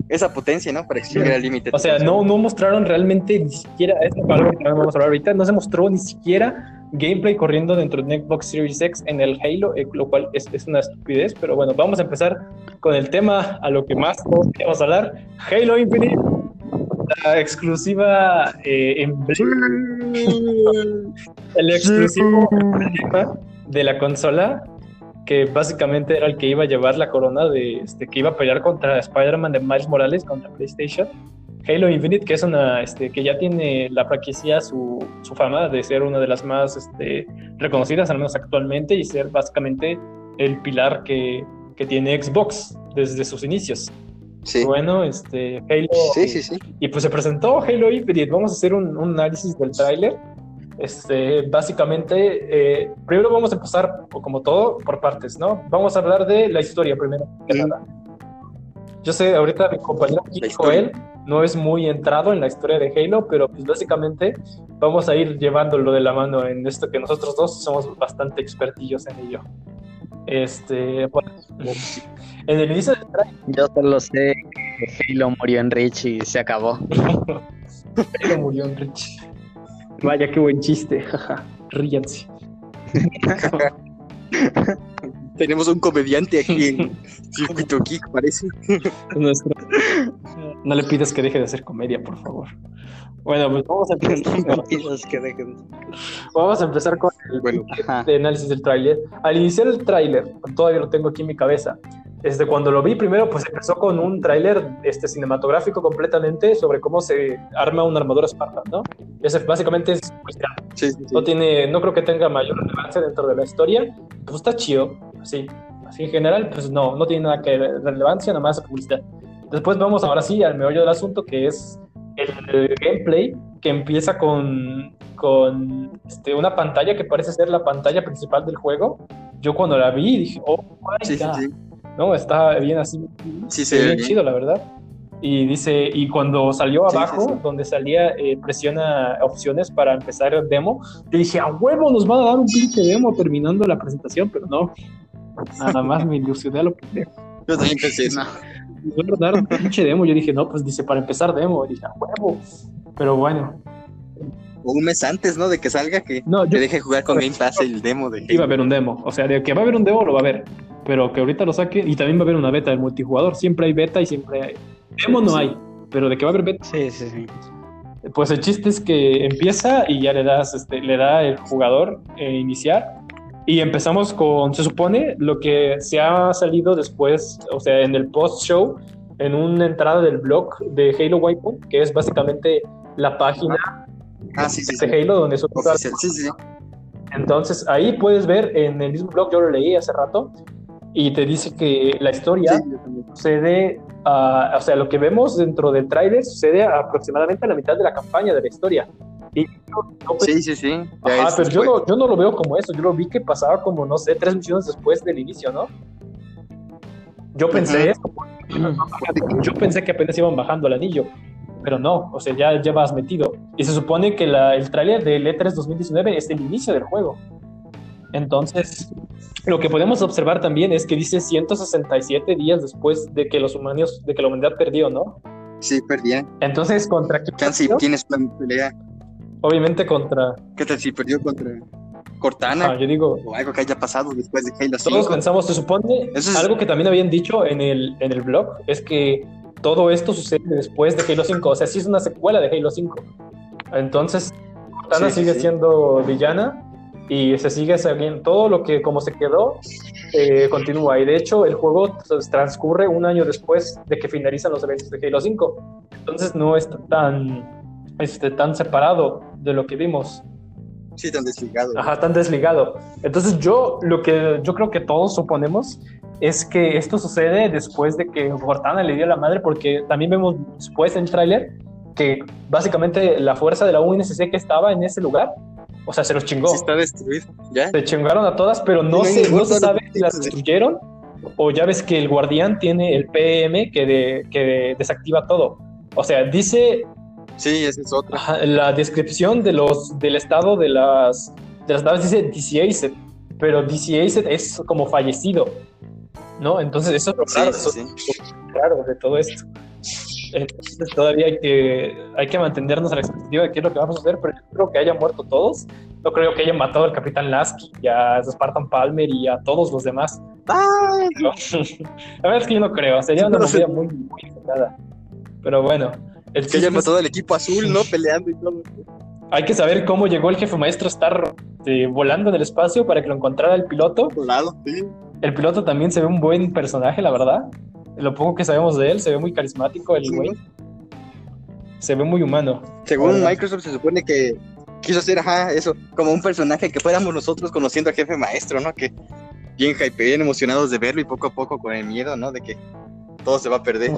Esa potencia, ¿no? Para exprimir al límite. O sea, no, no mostraron realmente ni siquiera, es algo que también vamos a hablar ahorita, no se mostró ni siquiera gameplay corriendo dentro de Xbox Series X en el Halo, eh, lo cual es, es una estupidez, pero bueno, vamos a empezar con el tema a lo que más todos queremos hablar, Halo Infinite, la exclusiva eh, emblema- el exclusivo emblema de la consola que básicamente era el que iba a llevar la corona de este que iba a pelear contra Spider-Man de Miles Morales contra PlayStation. Halo Infinite, que es una este, que ya tiene la franquicia su, su fama de ser una de las más este, reconocidas, al menos actualmente, y ser básicamente el pilar que, que tiene Xbox desde sus inicios. Sí. Bueno, este Halo Sí, sí, sí. y pues se presentó Halo Infinite. Vamos a hacer un, un análisis del tráiler. Este, básicamente, eh, primero vamos a empezar, o como todo, por partes, ¿no? Vamos a hablar de la historia primero. que Mm. nada. Yo sé, ahorita mi compañero. Joel no es muy entrado en la historia de Halo, pero pues básicamente vamos a ir llevándolo de la mano en esto que nosotros dos somos bastante expertillos en ello. Este, bueno, en el inicio del tráiler Yo solo sé que Halo murió en Rich y se acabó. Halo murió en Rich. Vaya, qué buen chiste, jaja. Ríanse. Tenemos un comediante aquí en Circuito Geek, parece. Nuestro, No le pidas que deje de hacer comedia, por favor. Bueno, pues vamos a empezar vamos a empezar con el Bueno, análisis del tráiler. Al iniciar el tráiler, todavía lo tengo aquí en mi cabeza. Desde cuando lo vi primero, pues empezó con un tráiler este, cinematográfico completamente sobre cómo se arma una armadura Spartan, ¿no? Ese básicamente es, pues, ya, sí, sí, sí. no tiene, no creo que tenga mayor relevancia dentro de la historia. Pues está chido, así, así en general, pues no, no tiene nada que relevancia, nada más publicidad. Después vamos ahora sí al meollo del asunto, que es el gameplay que empieza con, con este, una pantalla que parece ser la pantalla principal del juego. Yo cuando la vi dije, oh, my Sí, sí, God. sí. No, está bien así, Sí, se ve bien chido, la verdad. Y dice, y cuando salió Sí, abajo, sí, sí. donde salía eh, presiona opciones para empezar el demo, yo dije, a huevo, nos van a dar un pinche demo terminando la presentación, pero no. Nada más me ilusioné a lo pendejo. Yo también pensé. No. A dar un pinche demo. Yo dije, no, pues dice, para empezar demo. Y dije, a huevo. Pero bueno, O un mes antes, ¿no? De que salga, que no, yo te deje jugar con Game Pass el demo de iba a haber un demo. O sea, de que va a haber un demo, lo va a haber. Pero que ahorita lo saque. Y también va a haber una beta de multijugador. Siempre hay beta y siempre hay. Demo no Sí. hay. Pero de que va a haber beta. Sí, sí, sí. Pues el chiste es que empieza y ya le das, este, le da el jugador eh, iniciar. Y empezamos con, se supone, lo que se ha salido después, o sea, en el post-show, en una entrada del blog de Halo Waypoint, que es básicamente la página Ah, sí, sí, sí. de Halo donde todas- Oficial. Sí, sí, sí. Entonces ahí puedes ver en el mismo blog, yo lo leí hace rato, y te dice que la historia Sí, sucede, a- o sea, lo que vemos dentro del tráiler sucede a aproximadamente a la mitad de la campaña de la historia. Y yo, no Sí, sí, sí. Ajá, es pero yo no, yo no lo veo como eso, yo lo vi que pasaba como, no sé, tres misiones después del inicio, ¿no? Yo pensé Ujú. eso, yo pensé que apenas iban bajando el anillo, pero no, o sea, ya, ya vas metido. Y se supone que la- el tráiler del E3 2019 es el inicio del juego. Entonces, lo que podemos observar también es que dice 167 días después de que los humanos, de que la humanidad perdió, ¿no? Sí, perdían. Entonces, ¿contra quién Chance perdió? tienes plan de pelea. Obviamente contra, ¿Qué tal si perdió contra Cortana? ah, yo digo, O algo que haya pasado después de Halo 5. Todos pensamos, se supone, Eso es- algo que también habían dicho en el, en el blog, es que todo esto sucede después de Halo 5, o sea, sí es una secuela de Halo 5. Entonces, Cortana Sí, sigue sí. siendo villana y se sigue sabiendo, todo lo que como se quedó, eh, continúa. Y de hecho, el juego transcurre un año después de que finalizan los eventos de Halo 5. Entonces, no está tan, este, tan separado de lo que vimos. Sí, tan desligado. Ajá, tan desligado. Entonces yo lo que yo creo que todos suponemos es que esto sucede después de que Cortana le dio la madre, porque también vemos después en el tráiler que básicamente la fuerza de la UNSC que estaba en ese lugar, o sea, se los chingó. Sí, está destruido. ¿Ya? Se chingaron a todas, pero no, se, no se sabe si las destruyeron o ya ves que el guardián tiene el PM que, de- que desactiva todo. O sea, dice Sí, esa es otra. La descripción de los, del estado de las, de las naves dice DC-8, pero DC-8 es como fallecido, ¿no? Entonces eso es lo Sí, raro, sí, sí. de todo esto. Entonces todavía hay que, hay que mantenernos a la expectativa de qué es lo que vamos a hacer, pero yo creo que hayan muerto todos. No creo que hayan matado al Capitán Lasky y a Spartan Palmer y a todos los demás. ¡Ay! ¿no? la verdad es que yo no creo, sería una No sé. movida muy, muy. Pero bueno, el Que es- matado al equipo azul, ¿no? Peleando y todo. Hay que saber cómo llegó el jefe maestro a estar eh, volando en el espacio para que lo encontrara el piloto. Volado, sí. El piloto también se ve un buen personaje, la verdad. Lo poco que sabemos de él, se ve muy carismático el Sí. güey. Se ve muy humano. Según Hola. Microsoft se supone que quiso hacer, ajá, eso, como un personaje que fuéramos nosotros conociendo al jefe maestro, ¿no? Que bien hype, bien emocionados de verlo y poco a poco con el miedo, ¿no? De que todo se va a perder.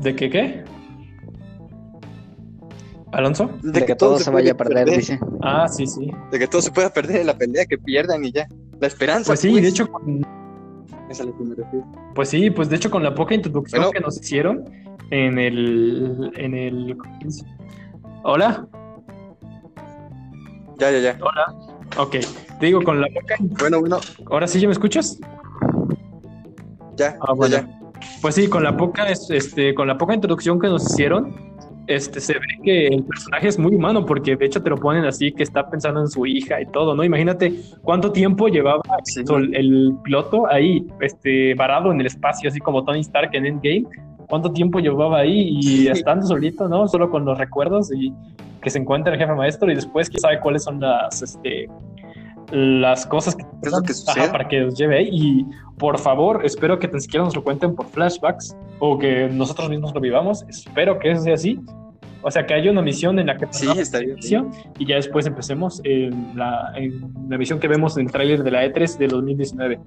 ¿De qué qué? ¿Alonso? De que todo se vaya a perder, dice. Ah, sí, sí. De que todo se pueda perder en la pelea, que pierdan y ya. La esperanza. Pues sí, de hecho, con- Es a lo que me refiero. pues sí, pues de hecho con la poca introducción Bueno. que nos hicieron en el, en el, hola, Ya, ya, ya. hola, ok, te digo con la poca, Bueno, bueno, ahora sí ya me escuchas, ya. Ah, bueno. ya, ya. Pues sí, con la poca, es- este, con la poca introducción que nos hicieron, este, se ve que el personaje es muy humano, porque de hecho te lo ponen así, que está pensando en su hija y todo, ¿no? Imagínate cuánto tiempo llevaba Sí. el, el piloto ahí, este, varado en el espacio, así como Tony Stark en Endgame. ¿Cuánto tiempo llevaba ahí y estando solito, ¿no? Solo con los recuerdos y que se encuentra el jefe maestro y después quién sabe cuáles son las, este, las cosas que, ¿Qué es lo que Ajá, para que los lleve ahí. Y por favor, espero que tan siquiera nos lo cuenten por flashbacks o que nosotros mismos lo vivamos. Espero que eso sea así. O sea, que haya una misión en la que Sí, está bien. y ya después empecemos en la, en la misión que vemos en el tráiler de la E3 de 2019.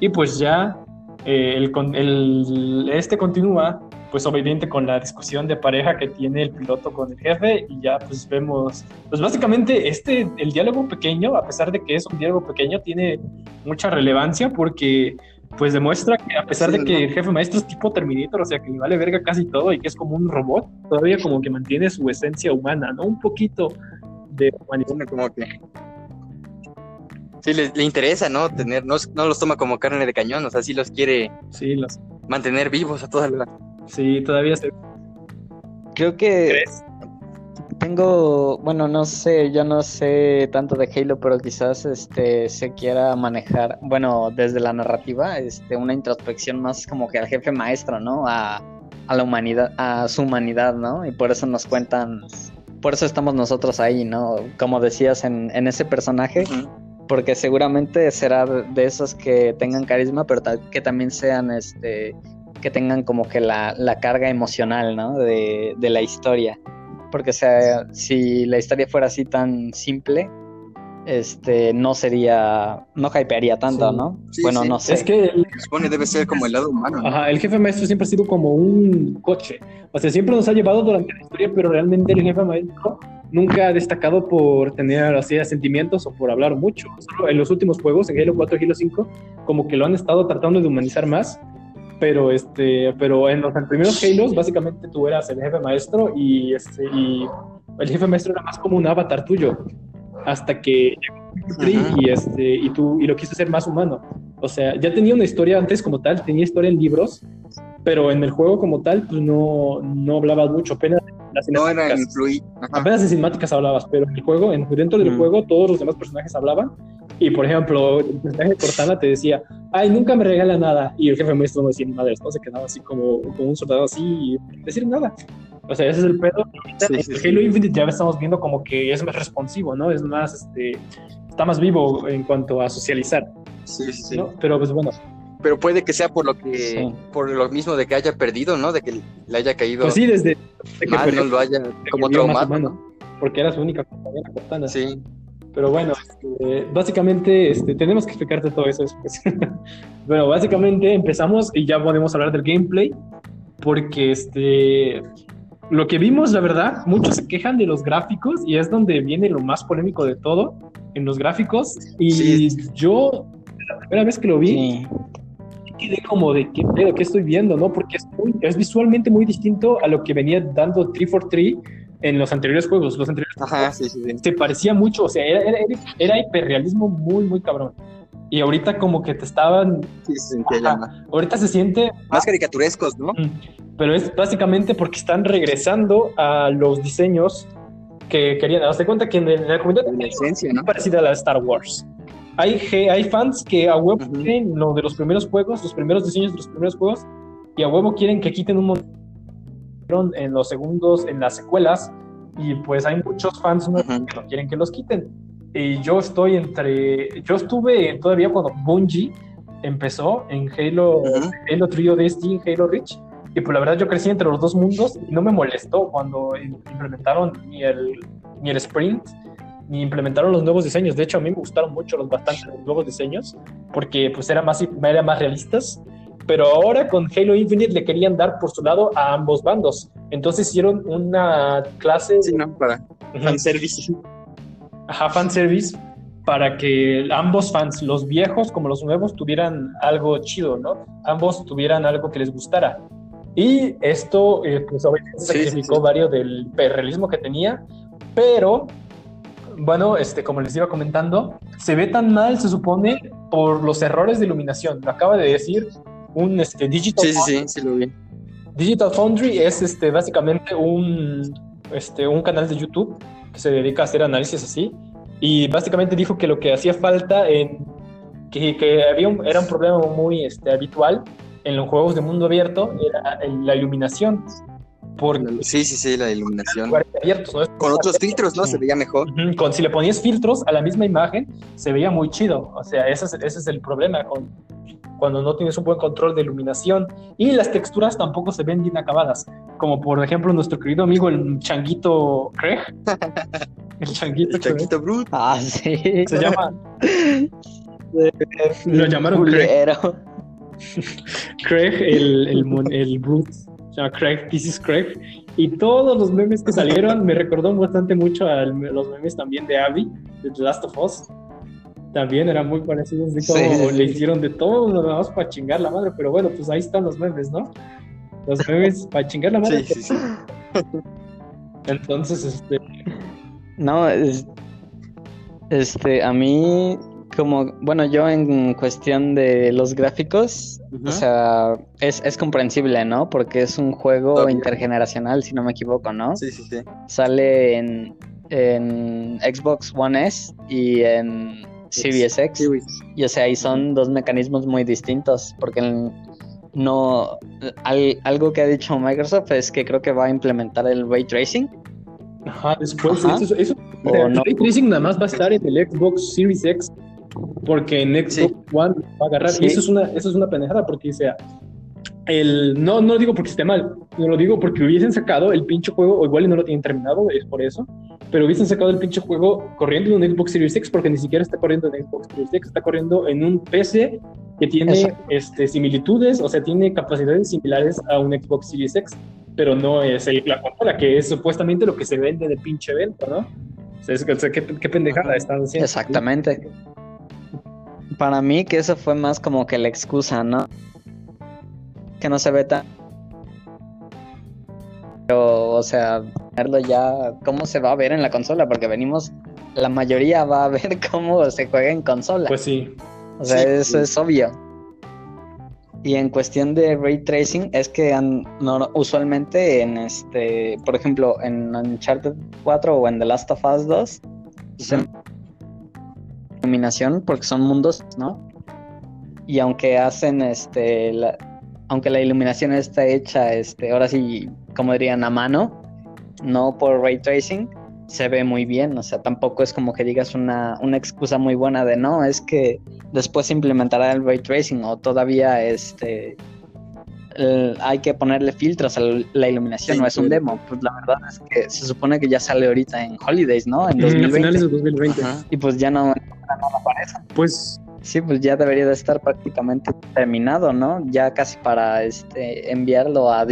Y pues ya eh, el, el- este continúa, pues obviamente con la discusión de pareja que tiene el piloto con el jefe y ya pues vemos, pues básicamente este, el diálogo pequeño, a pesar de que es un diálogo pequeño, tiene mucha relevancia porque pues demuestra que a pesar Sí, de que el jefe maestro es tipo Terminator, o sea que le vale verga casi todo y que es como un robot, todavía como que mantiene su esencia humana, ¿no? Un poquito de humanidad. Como que sí le, le interesa no tener no, no los toma como carne de cañón o sea sí los quiere Sí, los- mantener vivos a toda la sí, todavía se Creo que ¿Crees? tengo, bueno, no sé, yo no sé tanto de Halo, pero quizás este se quiera manejar, bueno, desde la narrativa, este, una introspección más como que al jefe maestro, ¿no? A, a la humanidad, a su humanidad, ¿no? Y por eso nos cuentan, por eso estamos nosotros ahí, ¿no? Como decías en, en ese personaje, porque seguramente será de de esos que tengan carisma, pero ta- que también sean, este, que tengan como que la, la carga emocional, ¿no? De, de la historia. Porque o sea, si la historia fuera así tan simple, este, no sería, no hypearía tanto, Sí. ¿no? Sí, bueno, sí. no sé. Es que el, supone debe ser como el lado humano ¿no? ajá, el jefe maestro siempre ha sido como un coche. O sea, siempre nos ha llevado durante la historia, pero realmente el jefe maestro nunca ha destacado por tener así sentimientos o por hablar mucho. Solo en los últimos juegos, en Halo 4 y Halo 5, como que lo han estado tratando de humanizar más. Pero este, pero en los primeros Halos, básicamente tú eras el jefe maestro y este, y el jefe maestro era más como un avatar tuyo. Hasta que llegó y este, y tú, y lo quiso hacer más humano. O sea, ya tenía una historia antes como tal, tenía historia en libros, pero en el juego como tal, pues no, no hablabas mucho, apenas en las no era cinemáticas, influir apenas en cinemáticas hablabas, pero en el juego, en, dentro del Mm. juego, todos los demás personajes hablaban. Y por ejemplo, el personaje de Cortana te decía, ay, nunca me regala nada. Y el jefe maestro no decía madres, ¿no? Se quedaba así como, como un soldado así y decir nada. O sea, ese es el pedo. Sí, En sí, el sí. Halo Infinite ya estamos viendo como que es más responsivo, ¿no? Es más, este, está más vivo en cuanto a socializar, sí, sí, sí. ¿no? Pero pues bueno, pero puede que sea por lo que Sí. por lo mismo de que haya perdido no de que le haya caído pues sí, desde, desde que mal perdió, no lo haya como traumado humano, porque era su única compañera Cortana. sí Pero bueno, este, básicamente este, tenemos que explicarte todo eso después. bueno, básicamente empezamos y ya podemos hablar del gameplay, porque este, lo que vimos, la verdad, muchos se quejan de los gráficos y es donde viene lo más polémico de todo, en los gráficos. Y Sí. yo, la primera vez que lo vi, Sí. Quedé como de qué pedo, qué estoy viendo, ¿no? Porque es, muy- es visualmente muy distinto a lo que venía dando 343 en los anteriores juegos. Los anteriores ajá sí sí, sí. se parecía mucho, o sea, era, era, era- hiperrealismo muy, muy cabrón. Y ahorita como que te estaban, Sí, se Ajá. ahorita se siente, más caricaturescos no mm, pero es básicamente porque están regresando a los diseños que querían. Haz de cuenta que en, en la comunidad la esencia no parecida a la de Star Wars. Hay, hay fans que a huevo Ujú. quieren lo de los primeros juegos, los primeros diseños de los primeros juegos, y a huevo quieren que quiten un montón en los segundos, en las secuelas, y pues hay muchos fans nuevos Ujú. que no quieren que los quiten. Y yo estoy entre. Yo estuve todavía cuando Bungie empezó en Halo, Ujú. Halo Trio DST, Halo Reach. Y pues la verdad yo crecí entre los dos mundos y no me molestó cuando implementaron ni el, ni el sprint ni implementaron los nuevos diseños. De hecho, a mí me gustaron mucho los bastante los nuevos diseños porque pues eran más, eran más realistas. Pero ahora con Halo Infinite le querían dar por su lado a ambos bandos. Entonces hicieron una clase sí no para fanservice Ajá, fanservice para que ambos fans, los viejos como los nuevos, tuvieran algo chido, ¿no? Ambos tuvieran algo que les gustara. Y esto, eh, pues obviamente sí, sacrificó sí. varios del realismo que tenía, pero bueno, este, como les iba comentando, se ve tan mal, se supone, por los errores de iluminación. Lo acaba de decir un este, Digital sí sí Foundry, sí sí lo vi Digital Foundry es este, básicamente un, este, un canal de YouTube que se dedica a hacer análisis así. Y básicamente dijo que lo que hacía falta en. que, que había un- era un problema muy este, habitual en los juegos de mundo abierto era la iluminación. Porque Sí, sí, sí, la iluminación. lugares abiertos, ¿no? Con otros filtros, ¿no? Se veía mejor. Con, si le ponías filtros a la misma imagen, se veía muy chido. O sea, ese es, ese es el problema con, cuando no tienes un buen control de iluminación. Y las texturas tampoco se ven bien acabadas. Como por ejemplo nuestro querido amigo el changuito Craig. El changuito El Craig. Chaquito Brute. Ah, sí. Se llama. Lo llamaron Craig. Craig, el, el, el Brute. Se llama Craig, This is Craig. Y todos los memes que salieron me recordó bastante mucho a los memes también de Abby, de The Last of Us. También eran muy parecidos de cómo Sí, le hicieron de todo, nada más para chingar la madre. Pero bueno, pues ahí están los memes, ¿no? Los memes para chingar la madre. Sí, sí, sí. Entonces, este. No, es- este, a mí, como, bueno, yo en cuestión de los gráficos, o sea, es, es comprensible, ¿no? Porque es un juego Obvio. intergeneracional, si no me equivoco, ¿no? Sí, sí, sí. Sale en, en Xbox One S y en Series X. Y o sea, ahí son dos mecanismos muy distintos, porque no al- algo que ha dicho Microsoft es que creo que va a implementar el ray tracing. Ajá, después, Ajá. eso, eso o no. el Ray Tracing nada más va a estar en el Xbox Series X, porque en Xbox Sí. One va a agarrar. Sí. Y eso es una, eso es una pendejada, porque o sea, el, no, no lo digo porque esté mal, no lo digo porque hubiesen sacado el pinche juego, o igual y no lo tienen terminado, es por eso, pero hubiesen sacado el pinche juego corriendo en un Xbox Series X, porque ni siquiera está corriendo en Xbox Series X, está corriendo en un PC que tiene Exacto. este, similitudes, o sea, tiene capacidades similares a un Xbox Series X, pero no es el, la consola, que es supuestamente lo que se vende de pinche evento, ¿no? O sea, es o sea, ¿qué, qué pendejada están haciendo? Exactamente. Para mí que eso fue más como que la excusa, ¿no? Que no se ve tan... Pero, o sea, verlo ya, ¿cómo se va a ver en la consola? Porque venimos, la mayoría va a ver cómo se juega en consola. Pues sí. O sea, Sí, eso sí. es obvio. Y en cuestión de ray tracing, es que han- no- usualmente en este, por ejemplo, en Uncharted 4 o en The Last of Us 2, se iluminación porque son mundos, ¿no? Y aunque hacen este, aunque la iluminación está hecha, este, ahora sí, como dirían, a mano, no por ray tracing, se ve muy bien. O sea, tampoco es como que digas una, una excusa muy buena de no, es que después se implementará el ray tracing o todavía este el- hay que ponerle filtros a la iluminación, Sí, no es un demo. Pues la verdad es que se supone que ya sale ahorita en Holidays, ¿no? En A 2020. finales de 2020. Ajá. Y pues ya no, no aparece. Pues, Sí, pues ya debería de estar prácticamente terminado, ¿no? Ya casi para este enviarlo a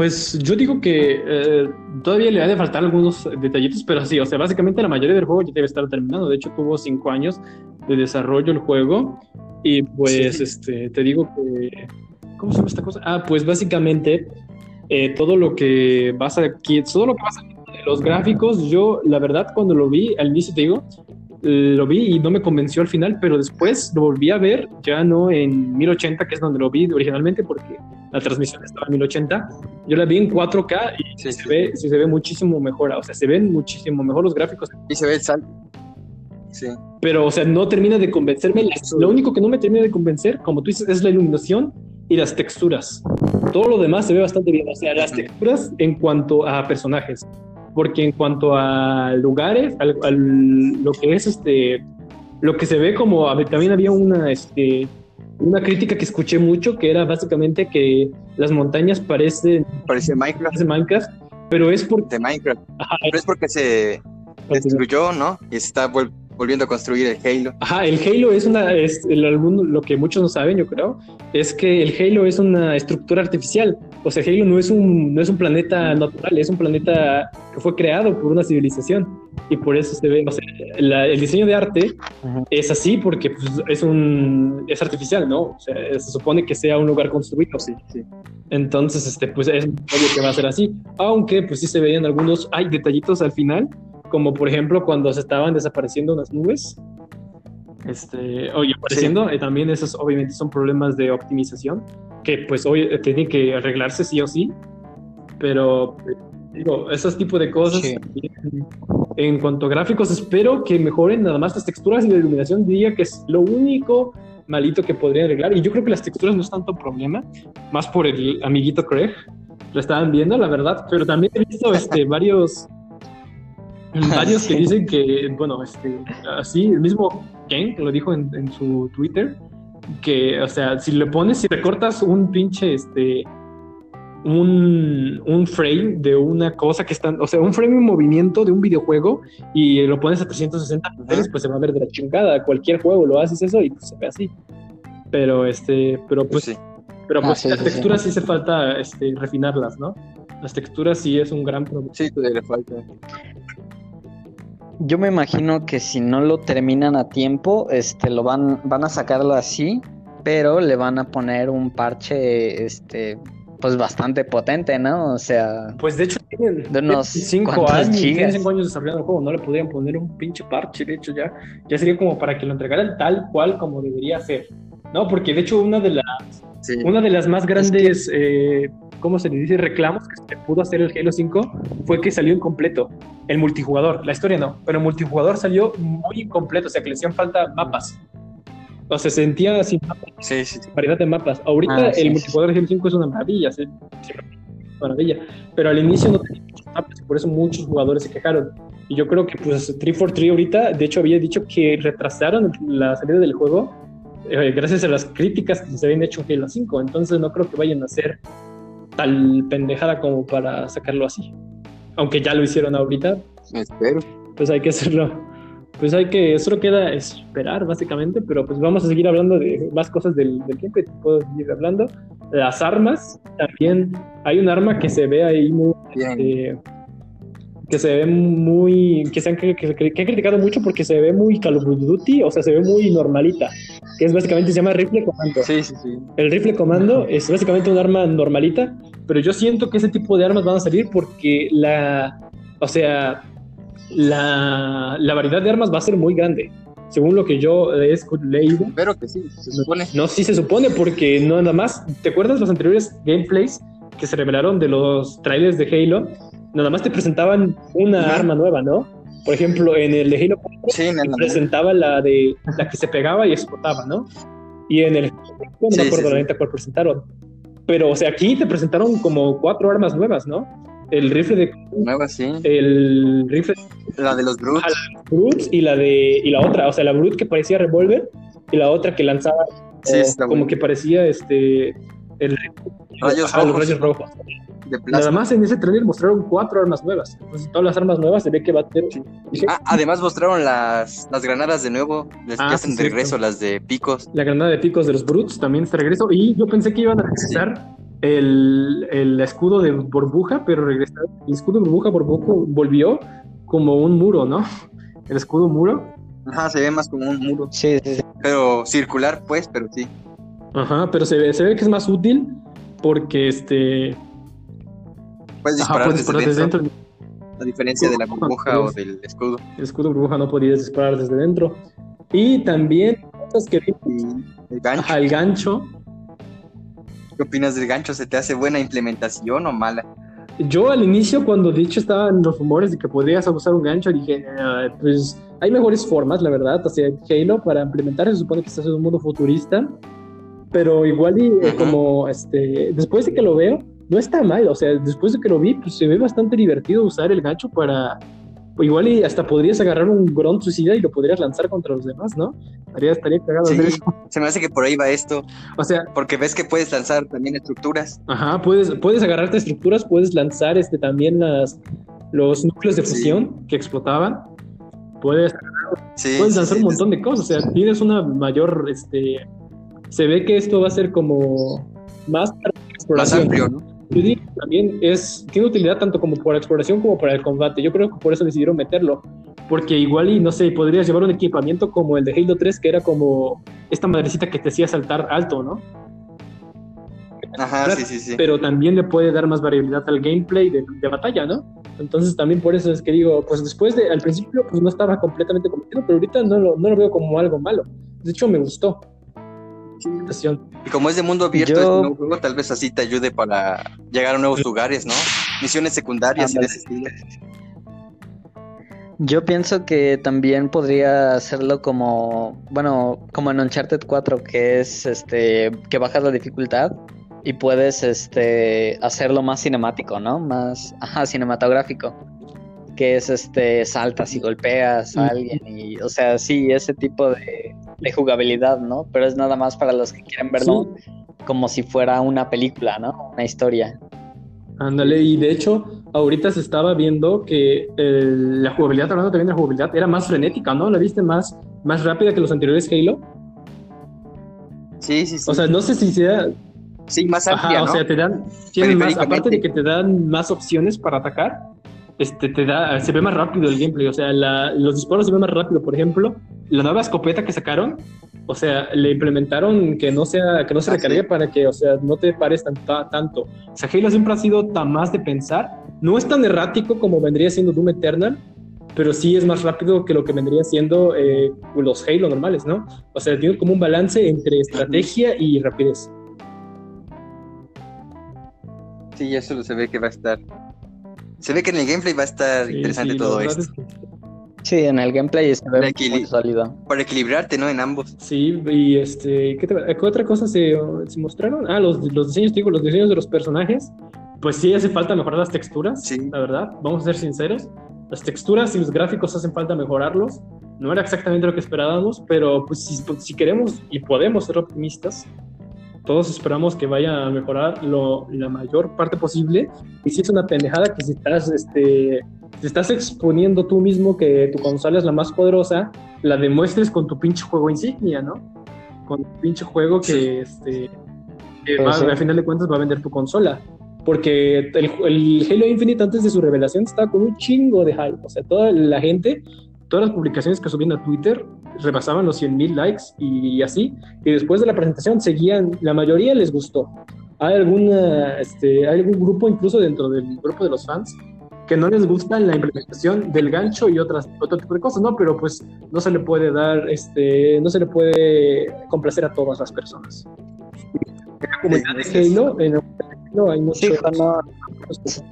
pues yo digo que eh, todavía le ha de faltar algunos detallitos, pero sí, o sea, básicamente la mayoría del juego ya debe estar terminado. De hecho, tuvo cinco años de desarrollo el juego. Y pues, Sí. este, te digo que. ¿Cómo se llama esta cosa? Ah, pues básicamente eh, todo lo que vas aquí, todo lo que vas a los gráficos, yo la verdad cuando lo vi al inicio te digo, lo vi y no me convenció al final, pero después lo volví a ver ya no en 1080, que es donde lo vi originalmente porque la transmisión estaba en 1080. Yo la vi en 4K y Sí, se sí, ve, se ve muchísimo mejor, o sea, se ven muchísimo mejor los gráficos Y se ve el salto. Sí. pero o sea, no termina de convencerme. Lo único que no me termina de convencer, como tú dices, es la iluminación y las texturas. Todo lo demás se ve bastante bien, o sea, las texturas en cuanto a personajes, porque en cuanto a lugares, al, al- lo que es este, lo que se ve como, a también había una, este, una crítica que escuché mucho, que era básicamente que las montañas parecen, Parece Minecraft. parecen Minecraft, pero es porque... De Minecraft. Ajá, Pero es porque se destruyó, ¿no? Y se está vol- volviendo a construir el Halo. Ajá, el Halo es una, es el, lo que muchos no saben, yo creo, es que el Halo es una estructura artificial. O sea, Halo no es un, no es un planeta natural, es un planeta que fue creado por una civilización. Y por eso se ve, o sea, la- el diseño de arte Ujú. es así porque pues, es un, es artificial, ¿no? O sea, se supone que sea un lugar construido. Sí, sí. Entonces, este, pues es obvio que va a ser así. Aunque, pues sí se veían algunos, hay detallitos al final, como por ejemplo cuando se estaban desapareciendo unas nubes. Este, oye, apareciendo, eh, también esos obviamente son problemas de optimización. Que pues hoy eh, tiene que arreglarse sí o sí, pero digo, esos tipos de cosas. Sí. En cuanto a gráficos, espero que mejoren nada más las texturas y la iluminación. Diría que es lo único malito que podrían arreglar. Y yo creo que las texturas no es tanto problema, más por el amiguito Craig. Lo estaban viendo, la verdad, pero también he visto este, varios varios que dicen que, bueno, este, así, el mismo Ken lo dijo en, en su Twitter, que, o sea, si le pones, si recortas un pinche, este, un, un frame de una cosa que están, o sea, un frame en movimiento de un videojuego y lo pones a 360 píxeles, pues se va a ver de la chingada. Cualquier juego lo haces eso y pues se ve así. Pero, este, pero Pues sí. pero Ah, pues sí, las sí, texturas sí hace falta, este, refinarlas, ¿no? Las texturas sí es un gran problema. Sí, le falta. Yo me imagino que si no lo terminan a tiempo, este, lo van, van a sacarlo así, pero le van a poner un parche, este, pues bastante potente, ¿no? O sea, Pues de hecho tienen De unos 5 cuantos años, tienen cinco años desarrollando el juego, no le podrían poner un pinche parche, de hecho ya, ya sería como para que lo entregaran tal cual como debería ser, ¿no? Porque de hecho una de las, Sí. una de las más grandes, eh, ¿cómo se le dice? Reclamos que se pudo hacer el Halo 5 fue que salió incompleto, el multijugador, la historia no, pero el multijugador salió muy incompleto, o sea que le hacían falta mapas. O sea, se sentía sin mapas, Sí, sí, sí. variedad de mapas. Ahorita Ah, sí, el sí, multijugador de Halo 5 es una maravilla, sí, sí, maravilla. Pero al inicio no tenía muchos mapas y por eso muchos jugadores se quejaron. Y yo creo que pues 343 ahorita, de hecho había dicho que retrasaron la salida del juego eh, gracias a las críticas que se habían hecho en Halo 5. Entonces no creo que vayan a ser tal pendejada como para sacarlo así. Aunque ya lo hicieron ahorita, Espero. pues hay que hacerlo. Pues hay que, solo queda esperar básicamente, pero pues vamos a seguir hablando de más cosas del, del gameplay, te puedo seguir hablando. Las armas, también hay un arma que se ve ahí muy, eh, que se ve muy, que se han, que, que- que han criticado mucho porque se ve muy Call of Duty, o sea, se ve muy normalita, que es básicamente se llama rifle comando. Sí, sí, sí. El rifle comando es básicamente un arma normalita, pero yo siento que ese tipo de armas van a salir porque la, o sea, la, la variedad de armas va a ser muy grande. Según lo que yo he leído, Espero que sí, se supone. no, sí se supone porque no nada más. ¿Te acuerdas los anteriores gameplays que se revelaron de los trailers de Halo? Nada más te presentaban una arma nueva, ¿no? Por ejemplo, en el de Halo Sí, nada te presentaba la de la que se pegaba y explotaba, ¿no? Y en el no Sí, me sí, acuerdo la sí. neta cuál presentaron. Pero, o sea, aquí te presentaron como cuatro armas nuevas, ¿no? El rifle de Nueva, sí. el rifle La de los Brutes. de Brute y la de y la otra, o sea, la Brute que parecía revólver y la otra que lanzaba Sí, como que parecía este el Rayos ajá, los rojos. rayos rojos. De Nada más en ese trailer mostraron cuatro armas nuevas. Entonces, todas las armas nuevas se ve que va a tener Ah, además mostraron las, las granadas de nuevo. Las Ah, que hacen sí, de regreso, las de picos. La granada de picos de los Brutes también está de regreso. Y yo pensé que iban a regresar el, el escudo de burbuja, pero regresaron. El escudo de burbuja burbuja volvió como un muro, ¿no? El escudo muro. Ajá, se ve más como un muro. sí, sí, sí. Pero circular, pues, pero sí. Ajá, pero se ve, se ve que es más útil porque este. Puedes Ajá, disparar puedes desde, dentro, dentro. A diferencia de la burbuja o del escudo. El escudo burbuja no podías disparar desde dentro. Y también que el gancho. Ajá, el gancho. ¿Qué opinas del gancho? ¿Se te hace buena implementación o mala? Yo al inicio, cuando de hecho estaban los rumores de que podrías usar un gancho, dije, "Ah, pues hay mejores formas, la verdad. Sea, Halo para implementar se supone que estás en un mundo futurista, pero igual y eh, como este, después de que lo veo, no está mal. O sea, después de que lo vi, pues se ve bastante divertido usar el gancho para, igual y hasta podrías agarrar un Grunt suicida y lo podrías lanzar contra los demás, ¿no? Estaría, estaría cagado Sí, hacer eso. se me hace que por ahí va esto. O sea, Porque ves que puedes lanzar también estructuras. Ajá, puedes, puedes agarrarte estructuras, puedes lanzar este, también las, los núcleos de Sí. fusión que explotaban. Puedes, Sí, puedes sí, lanzar sí, un montón de cosas. O sea, tienes una mayor. Este, se ve que esto va a ser como más para exploración. amplio, ¿no? Yo diría que también es, tiene utilidad tanto como para exploración como para el combate. Yo creo que por eso decidieron meterlo. Porque igual y no sé, podrías llevar un equipamiento como el de Halo 3, que era como esta madrecita que te hacía saltar alto, ¿no? Ajá, sí, sí, sí. pero también le puede dar más variabilidad al gameplay de, de batalla, ¿no? Entonces también por eso es que digo, pues después de, al principio pues no estaba completamente convencido, pero ahorita no lo, no lo veo como algo malo. De hecho me gustó. Y como es de mundo abierto, Yo- es un nuevo juego, tal vez así te ayude para llegar a nuevos lugares, ¿no? Misiones secundarias y de ese estilo. Yo pienso que también podría hacerlo como, bueno, como en Uncharted 4, que es este, que bajas la dificultad y puedes este hacerlo más cinemático, ¿no? Más, ajá, cinematográfico. Que es este, saltas y golpeas a alguien y, o sea, sí, ese tipo de, de jugabilidad, ¿no? Pero es nada más para los que quieren verlo como si fuera una película, ¿no? Una historia. Ándale, y de hecho, ahorita se estaba viendo que el- la jugabilidad, hablando también de la jugabilidad, era más frenética, ¿no? ¿La viste más, más rápida que los anteriores Halo? Sí, sí, sí. O sea, no sé si sea. sí, más Ajá, amplia, o ¿no? sea, te dan. Tienen más, Periféricamente. aparte de que te dan más opciones para atacar, este, te da, se ve más rápido el gameplay. O sea, la- los disparos se ven más rápido. Por ejemplo, la nueva escopeta que sacaron, o sea, le implementaron que no sea, que no se Ah, recargue para que, o sea, no te pares tan, ta- tanto. O sea, Halo siempre ha sido tan más de pensar. No es tan errático como vendría siendo Doom Eternal, pero sí es más rápido que lo que vendría siendo eh, los Halo normales, ¿no? O sea, tiene como un balance entre estrategia y rapidez. Sí, eso se ve que va a estar. Se ve que en el gameplay va a estar Sí, interesante sí, todo esto. es que- Sí, en el gameplay se ve muy sólido. Para equilibrarte, ¿no? En ambos. Sí, y este, ¿qué, te- qué otra cosa se, se mostraron? Ah, los, los diseños, te digo, los diseños de los personajes. Pues sí, hace falta mejorar las texturas, Sí. la verdad, vamos a ser sinceros. Las texturas y los gráficos hacen falta mejorarlos. No era exactamente lo que esperábamos, pero pues si, pues, si queremos y podemos ser optimistas, todos esperamos que vaya a mejorar lo, la mayor parte posible. Y si es una pendejada que si estás, este, estás exponiendo tú mismo que tu consola es la más poderosa, la demuestres con tu pinche juego insignia, ¿no? Con tu pinche juego que, Sí. este, que Pues va- sí. al final de cuentas va a vender tu consola. Porque el, el Halo Infinite antes de su revelación estaba con un chingo de hype. O sea, toda la gente, todas las publicaciones que subían a Twitter rebasaban los 100.000 likes y, así. Y después de la presentación seguían, la mayoría les gustó. Hay, alguna, este, hay algún grupo, incluso dentro del grupo de los fans, que no les gusta la implementación del gancho y otras, otro tipo de cosas, ¿no? Pero pues no se le puede dar, este, no se le puede complacer a todas las personas. En la comunidad de Halo, en de Halo hay mucho... Sí,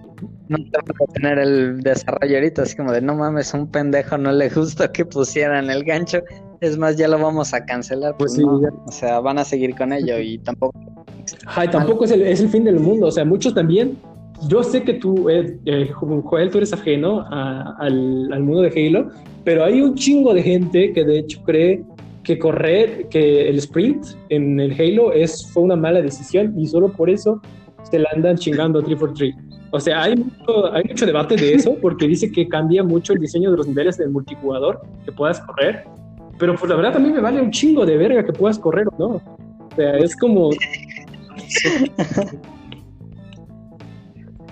no, tengo que tener el desarrollo ahorita, así como de no mames, a un pendejo no le gusta que pusieran el gancho. Es más, ya lo vamos a cancelar. Pues Pues, sí, no. ya. O sea, van a seguir con ello y tampoco. Ay, tampoco es el, es el fin del mundo. O sea, muchos también. Yo sé que tú, eh, eh, Joel, tú eres ajeno a- al, al mundo de Halo, pero hay un chingo de gente que de hecho cree que correr, que el sprint en el Halo es, fue una mala decisión y solo por eso se la andan chingando a 343. O sea, hay mucho, hay mucho debate de eso porque dice que cambia mucho el diseño de los niveles del multijugador que puedas correr. Pero pues la verdad también me vale un chingo de verga que puedas correr o no. O sea, es como,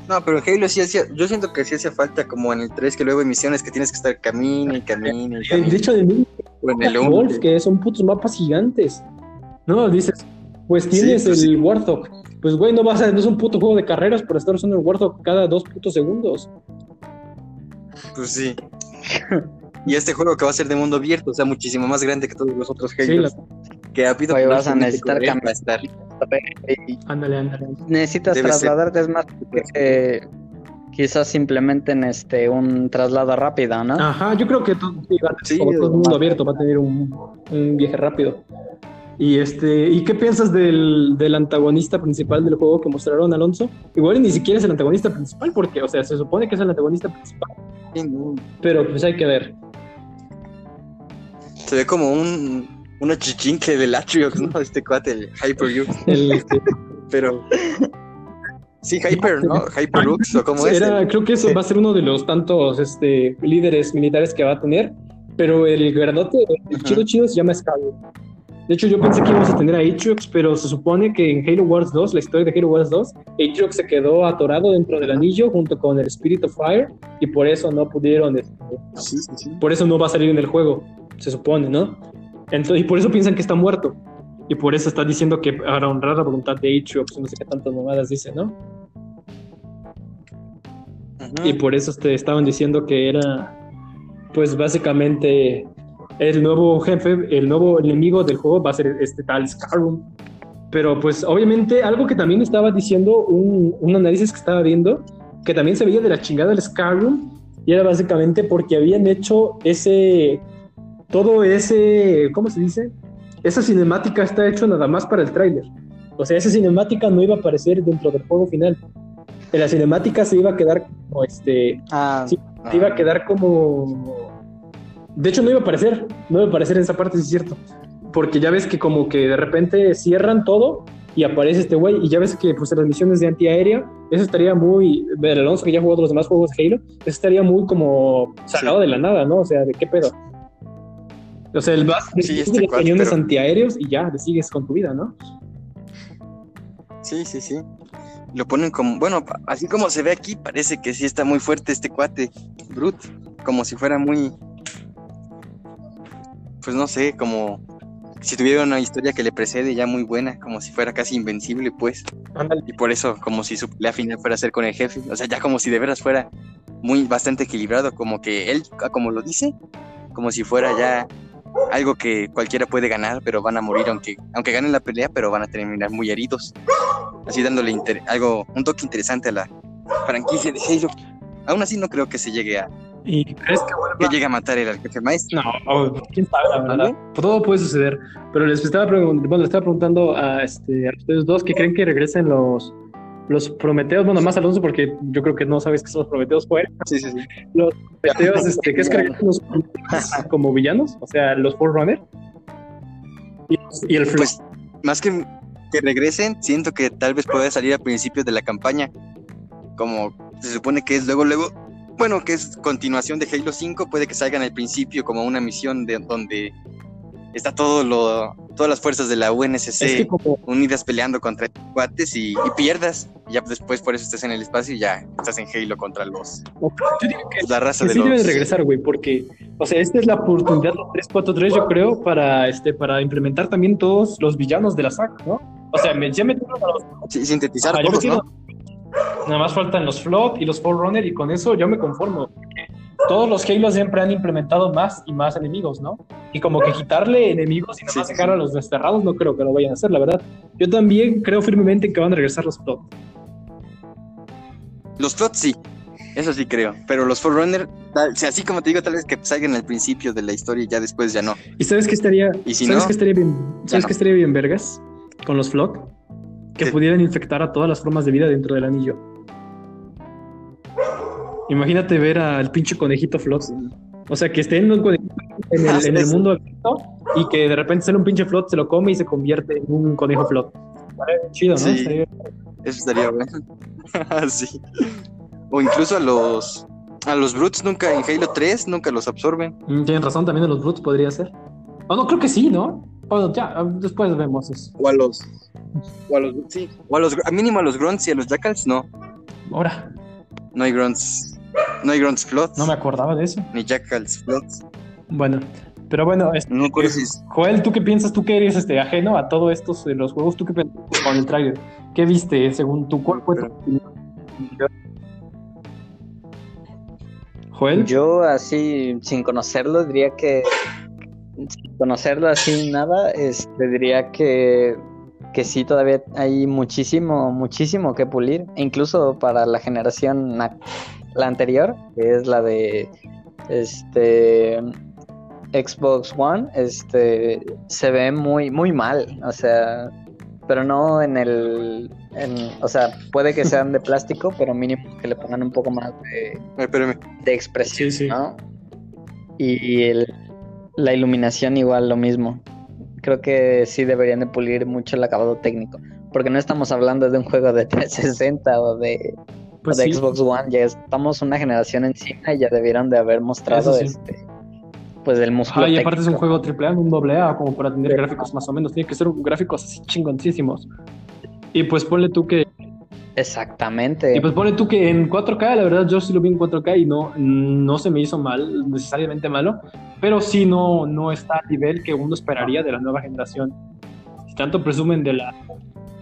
No, pero Halo sí hacía. Yo siento que sí hacía falta, como en el 3, que luego hay misiones que tienes que estar camine y camine y de camine. hecho, de mí en el 1. Wolf, que son putos mapas gigantes. No, dices, pues tienes Sí, pues el sí. Warthog. Pues güey, no vas a, no es un puto juego de carreras por estar usando el Warthog cada dos putos segundos. Pues sí. Y este juego que va a ser de mundo abierto, o sea, muchísimo más grande que todos los otros Sí, Halo. Que ha habido Oye, que vas a necesitar cambiar. Ándale, ándale. necesitas Debe ser. trasladarte, es más que quizás implementen este un traslado rápido, ¿no? Ajá, yo creo que todo, sí, va a- Sí, como todo el es mundo abierto va a tener un, un viaje rápido. Y este, ¿y qué piensas del, del antagonista principal del juego que mostraron, Alonso? Igual ni siquiera es el antagonista principal, porque, o sea, se supone que es el antagonista principal, Sí, no. pero pues hay que ver. Se ve como un una chichincle del Atriox, ¿no? Este cuate, el Hyper este, Pero. Sí, Hyper, ¿no? Hyperlux, o como es. Era, creo que eso va a ser uno de los tantos este, líderes militares que va a tener, pero el grandote, el chido chido se llama Scarlet. De hecho, yo pensé que íbamos a tener a Atriox, pero se supone que en Halo Wars 2, la historia de Halo Wars 2, Atriox se quedó atorado dentro del anillo junto con el Spirit of Fire y por eso no pudieron, este, Sí, sí, sí. por eso no va a salir en el juego, se supone, ¿no? Entonces, y por eso piensan que está muerto. Y por eso está diciendo que para honrar la voluntad de Atriox, no sé qué tantas mamadas dice, ¿no? Y por eso te estaban diciendo que era, pues básicamente, el nuevo jefe, el nuevo enemigo del juego va a ser este tal Skyrim. Pero pues obviamente algo que también estaba diciendo un, un análisis que estaba viendo, que también se veía de la chingada del Skyrim, y era básicamente porque habían hecho ese, todo ese, ¿cómo se dice? Esa cinemática está hecho nada más para el tráiler. O sea, esa cinemática no iba a aparecer dentro del juego final. En la cinemática se iba a quedar como este, Ah, Sí, se iba a quedar como. De hecho, no iba a aparecer, no iba a aparecer en esa parte, sí es cierto. Porque ya ves que como que de repente cierran todo y aparece este güey, y ya ves que pues las misiones de antiaérea, eso estaría muy. El Alonso que ya jugó los demás juegos de Halo, eso estaría muy como sacado de la nada, ¿no? O sea, ¿de qué pedo? O sea, el vas Sí, este cañones pero- antiaéreos y ya, le sigues con tu vida, ¿no? Sí, sí, sí. Lo ponen como, bueno, así como se ve aquí, parece que sí está muy fuerte este cuate, Brut, como si fuera muy, pues no sé, como si tuviera una historia que le precede ya muy buena, como si fuera casi invencible, pues. Ándale. Y por eso, como si su pelea final fuera a ser con el jefe, o sea, ya como si de veras fuera muy bastante equilibrado, como que él, ah, como lo dice, como si fuera ya algo que cualquiera puede ganar, pero van a morir aunque, aunque ganen la pelea, pero van a terminar muy heridos. Así dándole inter- algo, un toque interesante a la franquicia de Halo. Aún así no creo que se llegue a, ¿Y crees que vuelva? que llegue a matar el maestro. No, quién sabe, la verdad. Todo puede suceder. Pero les estaba, pregun- bueno, les estaba preguntando a, este, a ustedes dos que creen que regresen los, los Prometeos. Bueno, más Alonso, porque yo creo que no sabes que son los Prometeos fuera. Sí, sí, sí. Prometeos, este, ¿qué es que los como villanos? O sea, los Forerunner. Y, y el. Pues más que que regresen, siento que tal vez pueda salir a principios de la campaña. Como se supone que es luego, luego, bueno, que es continuación de Halo 5, puede que salgan al principio como una misión de donde está todo lo, todas las fuerzas de la UNSC es que como, unidas peleando contra cuates y, y pierdas. Y ya después por eso estás en el espacio y ya estás en Halo contra los yo digo que la raza que de sí los deben regresar, güey, porque, o sea, esta es la oportunidad de 343, yo creo, para, este, para implementar también todos los villanos de la saga, ¿no? O sea, me, ya metieron a los sí, sintetizar yo todos, ¿no? Nada más faltan los Flood y los Forerunner y con eso yo me conformo. Todos los Halo siempre han implementado más y más enemigos, ¿no? Y como que quitarle enemigos y nada más sí, dejar sí. a los desterrados no creo que lo vayan a hacer, la verdad. Yo también creo firmemente que van a regresar los Flood. Los Flots sí, eso sí creo. Pero los Forerunner, tal- o sea, así como te digo, tal vez que salgan al principio de la historia y ya después ya no. ¿Y sabes qué estaría, Y si ¿sabes no, estaría bien? ¿Sabes no. qué estaría bien, vergas? Con los Flood. Que ¿Qué? pudieran infectar a todas las formas de vida dentro del anillo. Imagínate ver al pinche conejito Flood. O sea, que esté en un conejito en el, en el mundo abierto y que de repente sale un pinche Flood, se lo come y se convierte en un conejo. Estaría Chido, ¿no? Sí. Estaría- eso estaría bueno. sí. O incluso a los a los Brutes nunca en Halo 3 nunca los absorben. Mm, Tienen razón, también de los Brutes podría ser. Oh, no, creo que sí, ¿no? Bueno, ya, ah, después vemos eso. O a los o a los sí, o a los a mínimo a los Grunts y a los Jackals no. Ahora, No hay Grunts. No hay Grunts Flots. no me acordaba de eso. Ni Jackals Flots. Bueno, pero bueno, este, No Joel, ¿tú qué piensas? Tú que eres este, ajeno a todo esto de los juegos, ¿tú qué piensas con el trailer? ¿Qué viste según tu cuál fue tu opinión? Joel, Yo así, sin conocerlo, diría que, sin conocerlo así nada, este, diría que, que sí, todavía hay muchísimo, muchísimo que pulir, incluso para la generación, la anterior, que es la de, este, Xbox One, este, se ve muy, muy mal, o sea, pero no en el, en- o sea, puede que sean de plástico, pero mínimo que le pongan un poco más de Ay, espérame. de expresión, Sí, sí. ¿no? Y el- la iluminación igual lo mismo. Creo que sí deberían de pulir mucho el acabado técnico, porque no estamos hablando de un juego de 360 o de, o pues de sí, Xbox One, ya estamos una generación encima y ya debieron de haber mostrado sí. este pues el músculo Ajá, y aparte es un juego AAA, no un doble A, como para tener gráficos más o menos. Tiene que ser gráficos así chingoncísimos. Y pues ponle tú que Exactamente. Y pues pone tú que en 4K, la verdad yo sí lo vi en 4K y no, no se me hizo mal, necesariamente malo, pero sí no, no está al nivel que uno esperaría de la nueva generación. Si tanto presumen de la...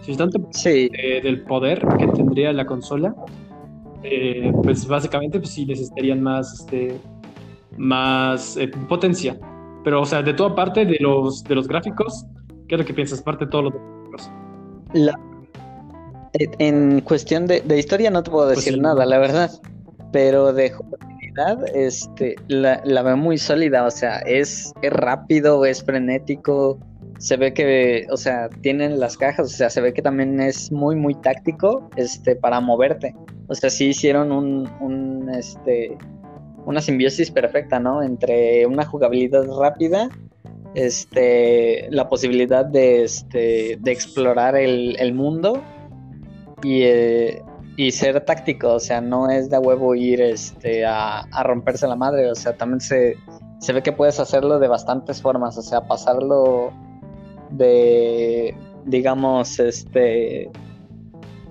Si tanto Sí, eh, del poder que tendría la consola, eh, pues básicamente pues sí necesitarían más, este, más eh, potencia. Pero, o sea, de toda parte de los, de los gráficos, ¿qué es lo que piensas? Parte de todos los gráficos. La- En cuestión de, de historia no te puedo Pues decir sí. nada, la verdad. Pero de jugabilidad, este, la, la veo muy sólida. O sea, es, es rápido, es frenético. Se ve que, o sea, tienen las cajas. O sea, se ve que también es muy, muy táctico, este, para moverte. O sea, sí hicieron un, un, este, una simbiosis perfecta, ¿no? Entre una jugabilidad rápida este, la posibilidad de, este, de explorar el, el mundo y, eh, y ser táctico, o sea, no es de huevo ir este, a, a romperse la madre, o sea, también se, se ve que puedes hacerlo de bastantes formas, o sea, pasarlo de, digamos, este,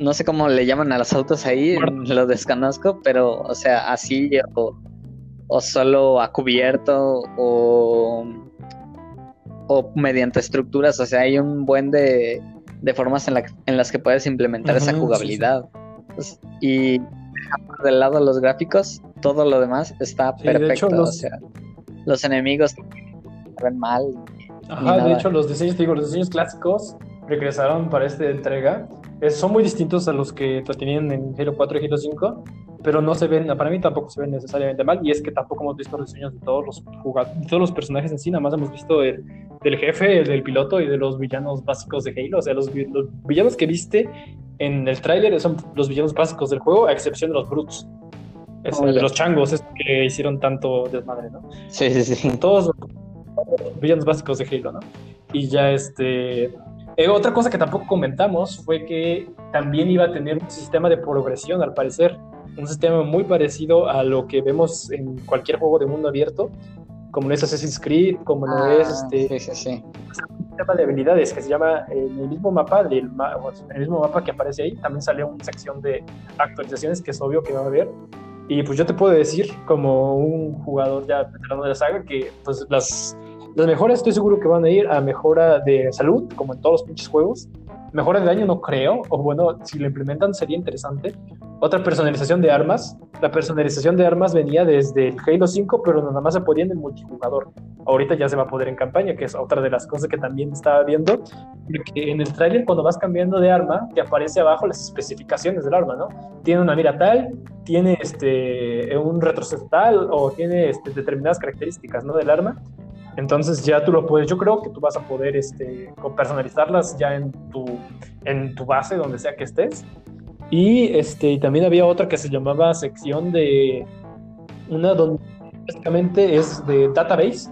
no sé cómo le llaman a los autos ahí, lo desconozco, pero, o sea, así o, o solo a cubierto o o mediante estructuras, o sea, hay un buen de, de formas en, la- en las que puedes implementar esa Ujú, sí, jugabilidad. Pues, y de lado los gráficos, todo lo demás está Sí, de perfecto. hecho, O los- sea, los enemigos se ven mal. Ajá, de hecho, los diseños, digo, los diseños clásicos regresaron para esta entrega. Eh, son muy distintos a los que tenían en Halo 4 y Halo 5, pero no se ven, para mí tampoco se ven necesariamente mal. Y es que tampoco hemos visto los diseños de todos los de todos los personajes en sí, nada más hemos visto el del jefe, el del piloto y de los villanos básicos de Halo. O sea, los, los villanos que viste en el tráiler son los villanos básicos del juego, a excepción de los Brutes. Es, de los changos, es que hicieron tanto desmadre, ¿no? Sí, sí, sí. todos los villanos básicos de Halo, ¿no? Y ya este... eh, otra cosa que tampoco comentamos fue que también iba a tener un sistema de progresión, al parecer. Un sistema muy parecido a lo que vemos en cualquier juego de mundo abierto, como lo es Assassin's Creed, como lo Ah, es este sí, sí, sí. un sistema de habilidades que se llama eh, en el mismo mapa del el mismo mapa que aparece ahí también sale una sección de actualizaciones que es obvio que va a haber y pues yo te puedo decir como un jugador ya veterano de la saga que pues las las mejoras estoy seguro que van a ir a mejora de salud como en todos los pinches juegos mejora de daño no creo o bueno si lo implementan sería interesante otra personalización de armas la personalización de armas venía desde el Halo 5 pero nada más se podía en el multijugador ahorita ya se va a poder en campaña, que es otra de las cosas que también estaba viendo, porque en el tráiler cuando vas cambiando de arma, te aparece abajo las especificaciones del arma, ¿no? Tiene una mira tal, tiene este, un retroceso tal, o tiene este, determinadas características, ¿no? Del arma. Entonces ya tú lo puedes, yo creo que tú vas a poder este, personalizarlas ya en tu, en tu base, donde sea que estés. Y este, también había otra que se llamaba sección de una donde básicamente es de database,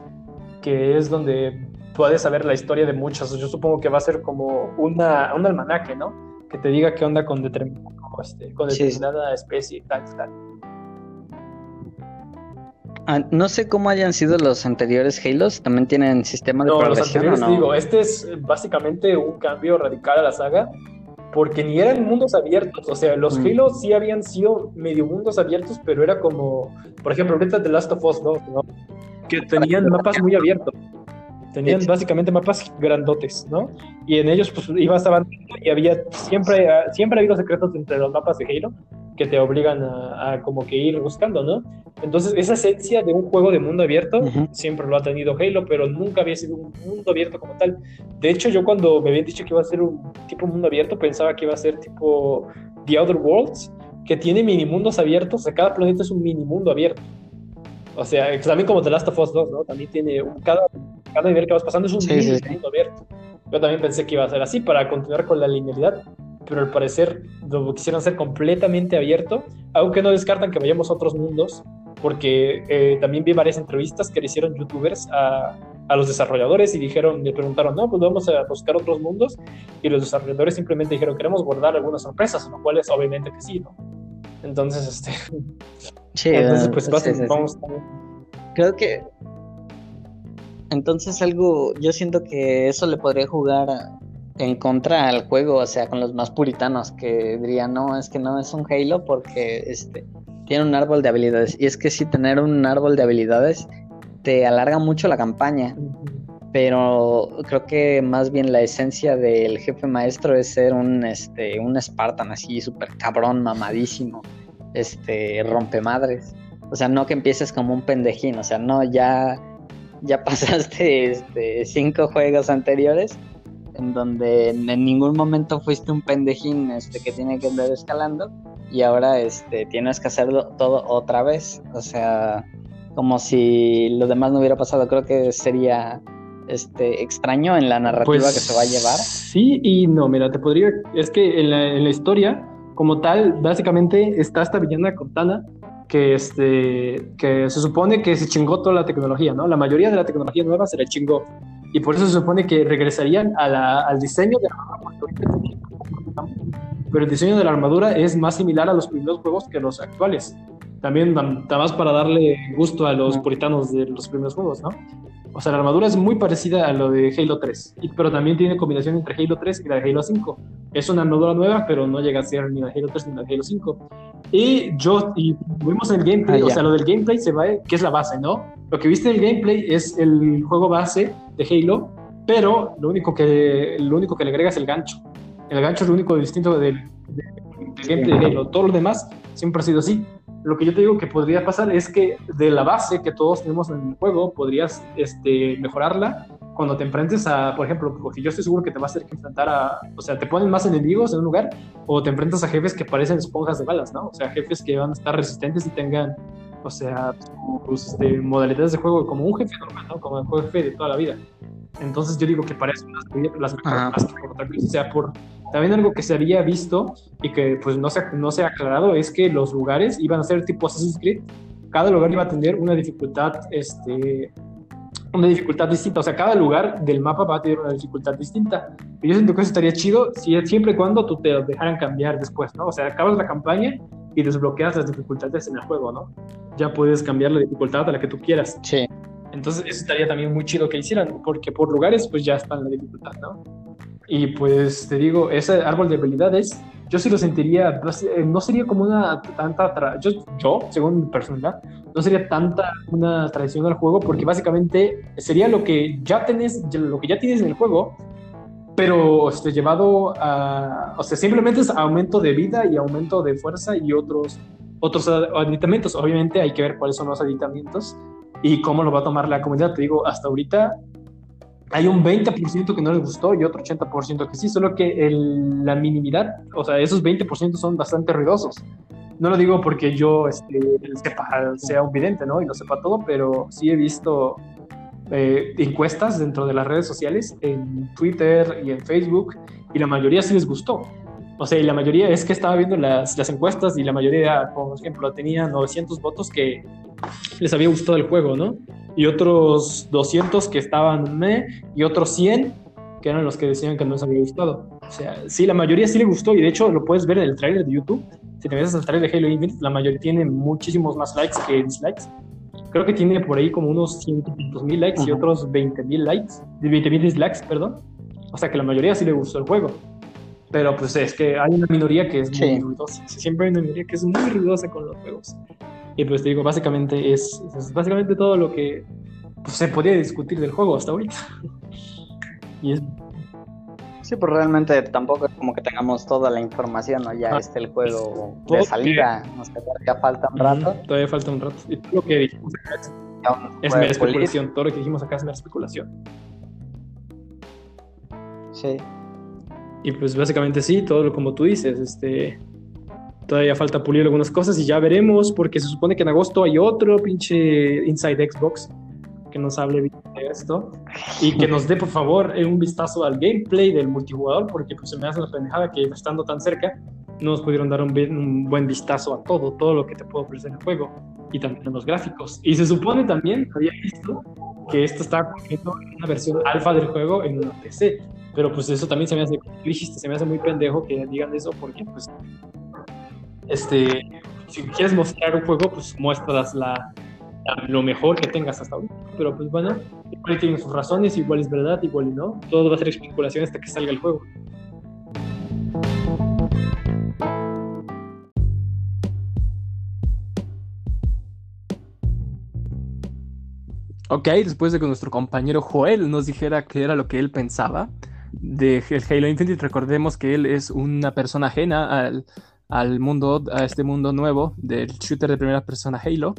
que es donde puedes saber la historia de muchas. Yo supongo que va a ser como una, un almanaque, ¿no? Que te diga qué onda con, determin- este, con Sí, sí. determinada especie y tal, tal. Ah, no sé cómo hayan sido los anteriores Halos, también tienen sistema de No, los progresión o anteriores, no. te digo, este es eh, básicamente un cambio radical a la saga, porque ni eran mundos abiertos, o sea, los Mm. Halo sí habían sido medio mundos abiertos, pero era como, por ejemplo, ahorita The Last of Us 2, ¿no? Que tenían mapas muy abiertos. Tenían básicamente mapas grandotes, ¿no? Y en ellos pues ibas avanzando y había siempre, ah, siempre ha habido secretos entre los mapas de Halo que te obligan a, a como que ir buscando, ¿no? Entonces esa esencia de un juego de mundo abierto Ujú. siempre lo ha tenido Halo, pero nunca había sido un mundo abierto como tal. De hecho, yo cuando me habían dicho que iba a ser un tipo mundo abierto, pensaba que iba a ser tipo The Outer Worlds, que tiene mini mundos abiertos, o sea, cada planeta es un mini mundo abierto. O sea, también como The Last of Us 2, ¿no? También tiene un- cada, cada nivel que vas pasando es un Sí, mini sí. mundo abierto. Yo también pensé que iba a ser así para continuar con la linealidad, pero al parecer lo quisieron hacer completamente abierto, aunque no descartan que vayamos a otros mundos, porque eh, también vi varias entrevistas que le hicieron youtubers a, a los desarrolladores y dijeron, le preguntaron, no, pues vamos a buscar otros mundos, y los desarrolladores simplemente dijeron, queremos guardar algunas sorpresas, lo cual es obviamente que sí, ¿no? Entonces, este, Sí, entonces pues sí, sí, vamos Creo que entonces algo, yo siento que eso le podría jugar en contra al juego, o sea, con los más puritanos que dirían, no, es que no es un Halo porque este tiene un árbol de habilidades. Y es que sí, tener un árbol de habilidades te alarga mucho la campaña, pero creo que más bien la esencia del jefe maestro es ser un este un Spartan así súper cabrón, mamadísimo, este rompemadres. O sea, no que empieces como un pendejín, o sea, no ya ya pasaste este, cinco juegos anteriores en donde en, en ningún momento fuiste un pendejín este, que tiene que andar escalando y ahora este, tienes que hacerlo todo otra vez. O sea, como si lo demás no hubiera pasado. Creo que sería este, extraño en la narrativa Pues, que se va a llevar. Sí y no, mira, te podría. Es que en la, en la historia, como tal, básicamente está esta villana Cortana que, este, que se supone que se chingó toda la tecnología, ¿no? La mayoría de la tecnología nueva se la chingó. Y por eso se supone que regresarían a la- al diseño de la armadura. Pero el diseño de la armadura es más similar a los primeros juegos que los actuales. También, nada más para darle gusto a los puritanos de los primeros juegos, ¿no? O sea, la armadura es muy parecida a lo de Halo 3, y- pero también tiene combinación entre Halo 3 y la de Halo 5. Es una armadura nueva, pero no llega a ser ni la de Halo 3 ni la de Halo 5. Y yo, y vimos el gameplay, Ah, o sea, lo del gameplay se va, que es la base, ¿no? Lo que viste en el gameplay es el juego base de Halo, pero lo único que, lo único que le agrega es el gancho. El gancho es lo único distinto del, del- del gameplay de Halo. Todo lo demás siempre ha sido así. Lo que yo te digo que podría pasar es que de la base que todos tenemos en el juego, podrías este, mejorarla cuando te enfrentes a, por ejemplo, porque yo estoy seguro que te vas a tener que enfrentar a, o sea, te ponen más enemigos en un lugar o te enfrentas a jefes que parecen esponjas de balas, ¿no? O sea, jefes que van a estar resistentes y tengan, o sea, sus este, modalidades de juego como un jefe normal, ¿no? Como el jefe de toda la vida. Entonces yo digo que para eso las, las mejores, Ajá. más que por otra cosa. O sea, por, también algo que se había visto y que pues no se, ha- no se ha aclarado es que los lugares iban a ser tipo Assassin's Creed. Cada lugar iba a tener una dificultad, este, una dificultad distinta. O sea, cada lugar del mapa va a tener una dificultad distinta. Y yo siento que eso estaría chido si, siempre y cuando tú te dejaran cambiar después, ¿no? O sea, acabas la campaña y desbloqueas las dificultades en el juego, ¿no? Ya puedes cambiar la dificultad a la que tú quieras. Sí. Entonces, eso estaría también muy chido que hicieran, porque por lugares, pues ya está en la dificultad, ¿no? Y pues te digo, ese árbol de habilidades, yo sí lo sentiría, pues, eh, no sería como una tanta, yo, yo, según mi personalidad, no sería tanta una traición al juego, porque básicamente sería lo que ya tenés, lo que ya tienes en el juego, pero este, llevado a, o sea, simplemente es aumento de vida y aumento de fuerza y otros, otros aditamentos. Obviamente hay que ver cuáles son los aditamentos y cómo lo va a tomar la comunidad. Te digo, hasta ahorita hay un 20% que no les gustó y otro 80% que sí, solo que el- la minimidad, o sea, esos 20% son bastante ruidosos. No lo digo porque yo este, sepa, sea un vidente, ¿no? Y lo sepa todo, pero sí he visto eh, encuestas dentro de las redes sociales, en Twitter y en Facebook, y la mayoría sí les gustó. O sea, y la mayoría es que estaba viendo las, las encuestas y la mayoría, por ejemplo, tenía 900 votos que les había gustado el juego, ¿no? Y otros 200 que estaban me y otros 100 que eran los que decían que no les había gustado. O sea, sí, la mayoría sí le gustó y de hecho lo puedes ver en el trailer de YouTube. Si te ves al trailer de Halo Infinite, la mayoría tiene muchísimos más likes que dislikes. Creo que tiene por ahí como unos 100 mil likes y otros 20 mil likes, 20 mil dislikes, perdón. O sea que la mayoría sí le gustó el juego. Pero pues es que hay una minoría que es muy Sí. ruidosa. Siempre hay una minoría que es muy ruidosa con los juegos. Y pues te digo, básicamente es, es básicamente todo lo que pues, se podía discutir del juego hasta ahorita. Y es Sí, pues realmente tampoco es como que tengamos toda la información, ¿no? Ya Ah, está el juego todo de salida, o sea, ya falta un rato. Ujú, Todavía falta un rato. Y todo lo que dijimos acá es, es mera especulación. Todo lo que dijimos acá es mera especulación. Sí. Y pues básicamente sí, todo lo como tú dices, este todavía falta pulir algunas cosas y ya veremos, porque se supone que en agosto hay otro pinche Inside Xbox que nos hable de esto y que nos dé por favor eh, un vistazo al gameplay del multijugador, porque pues se me hace una pendejada que estando tan cerca no nos pudieron dar un, buen vistazo a todo, todo lo que te puedo ofrecer el juego y también los gráficos. Y se supone también, había visto, que esto está corriendo en una versión alfa del juego en una PC. Pero pues eso también se me hace, dijiste, se me hace muy pendejo que digan eso porque pues, este, si quieres mostrar un juego, pues muestras la, la- lo mejor que tengas hasta ahorita. Pero pues bueno, igual tienen sus razones, igual es verdad, igual y no. Todo va a ser especulación hasta que salga el juego. Ok, después de que nuestro compañero Joel nos dijera qué era lo que él pensaba de Halo Infinite, recordemos que él es una persona ajena al, al mundo, a este mundo nuevo del shooter de primera persona Halo.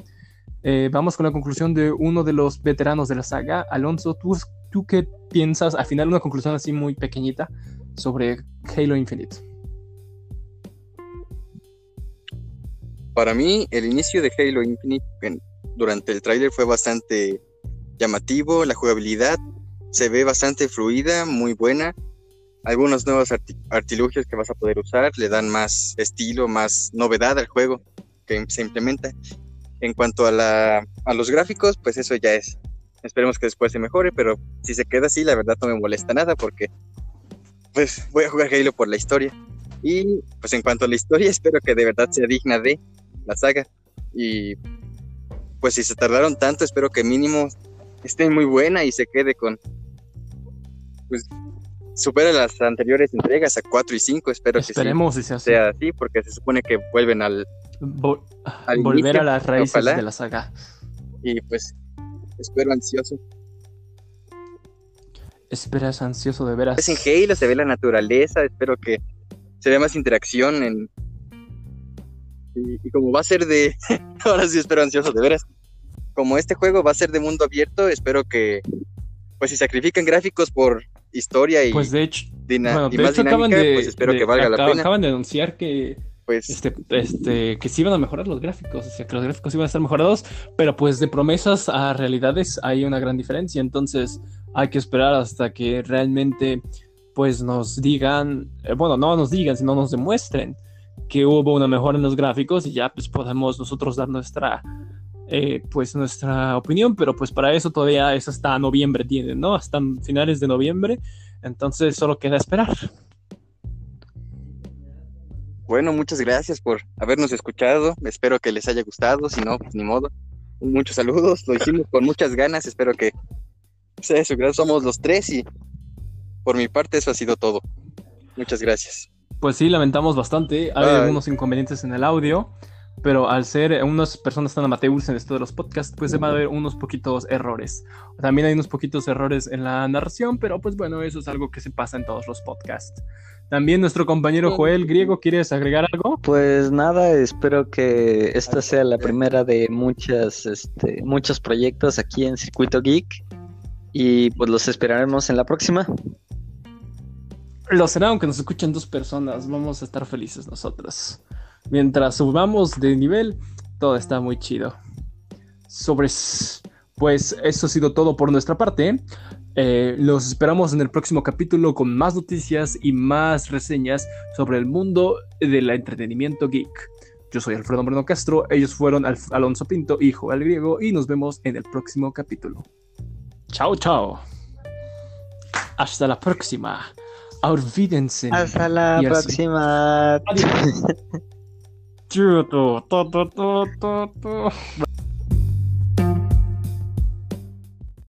eh, vamos con la conclusión de uno de los veteranos de la saga. Alonso, ¿tú, ¿tú qué piensas? Al final, una conclusión así muy pequeñita sobre Halo Infinite. Para mí, el inicio de Halo Infinite durante el tráiler fue bastante llamativo, la jugabilidad se ve bastante fluida, muy buena. Algunos nuevos arti- artilugios que vas a poder usar le dan más estilo, más novedad al juego que se implementa. En cuanto a, la, a los gráficos, pues eso ya es. Esperemos que después se mejore, pero si se queda así, la verdad no me molesta nada porque pues voy a jugar Halo por la historia. Y pues en cuanto a la historia, espero que de verdad sea digna de la saga. Y pues si se tardaron tanto, espero que mínimo esté muy buena y se quede con. Pues supera las anteriores entregas a 4 y 5. Espero Esperemos si que sí hace. sea así, porque se supone que vuelven al. Vol- al volver inicio, a las raíces ojalá. de la saga. Y pues espero ansioso. Esperas ansioso de veras. Pues en Halo se ve la naturaleza, espero que se vea más interacción en. Y, y como va a ser de. Ahora sí espero ansioso, de veras. Como este juego va a ser de mundo abierto, espero que. Pues si sacrifican gráficos por historia y, Pues de hecho, dina- bueno, y de más hecho acaban dinámica, de, pues espero de- que valga la acab- pena. acaban de anunciar que Pues este, este, que sí iban a mejorar los gráficos, o sea, que los gráficos iban a estar mejorados, pero pues de promesas a realidades hay una gran diferencia, entonces hay que esperar hasta que realmente pues nos digan, eh, bueno, no nos digan, sino nos demuestren que hubo una mejora en los gráficos y ya pues podemos nosotros dar nuestra eh, pues nuestra opinión, pero pues para eso todavía es hasta noviembre tienen, ¿no? Hasta finales de noviembre, entonces solo queda esperar. bueno, muchas gracias por habernos escuchado. Espero que les haya gustado. Si no, pues ni modo. Muchos saludos. Lo hicimos con muchas ganas. Espero que sea grado. Somos los tres y por mi parte eso ha sido todo. Muchas gracias. Pues sí, lamentamos bastante. Hay Ay. algunos inconvenientes en el audio, pero al ser unas personas tan amateurs en esto de los podcasts, pues se van a ver unos poquitos errores. También hay unos poquitos errores en la narración, pero pues bueno, eso es algo que se pasa en todos los podcasts. También nuestro compañero Joel Griego, ¿quieres agregar algo? Pues nada, espero que esta sea la primera de muchas, este, muchos proyectos aquí en Circuito Geek. Y pues los esperaremos en la próxima. Lo será, aunque nos escuchen dos personas, vamos a estar felices nosotros. Mientras subamos de nivel, todo está muy chido. Sobres. Pues eso ha sido todo por nuestra parte. Eh, los esperamos en el próximo capítulo con más noticias y más reseñas sobre el mundo del entretenimiento geek. Yo soy Alfredo Moreno Castro, ellos fueron Alf- Alonso Pinto y Joel Griego y nos vemos en el próximo capítulo. Chao, chao. Hasta la próxima. Olvídense. Hasta la próxima. Adiós. Tu, tu, tu, tu, tu, tu, tu.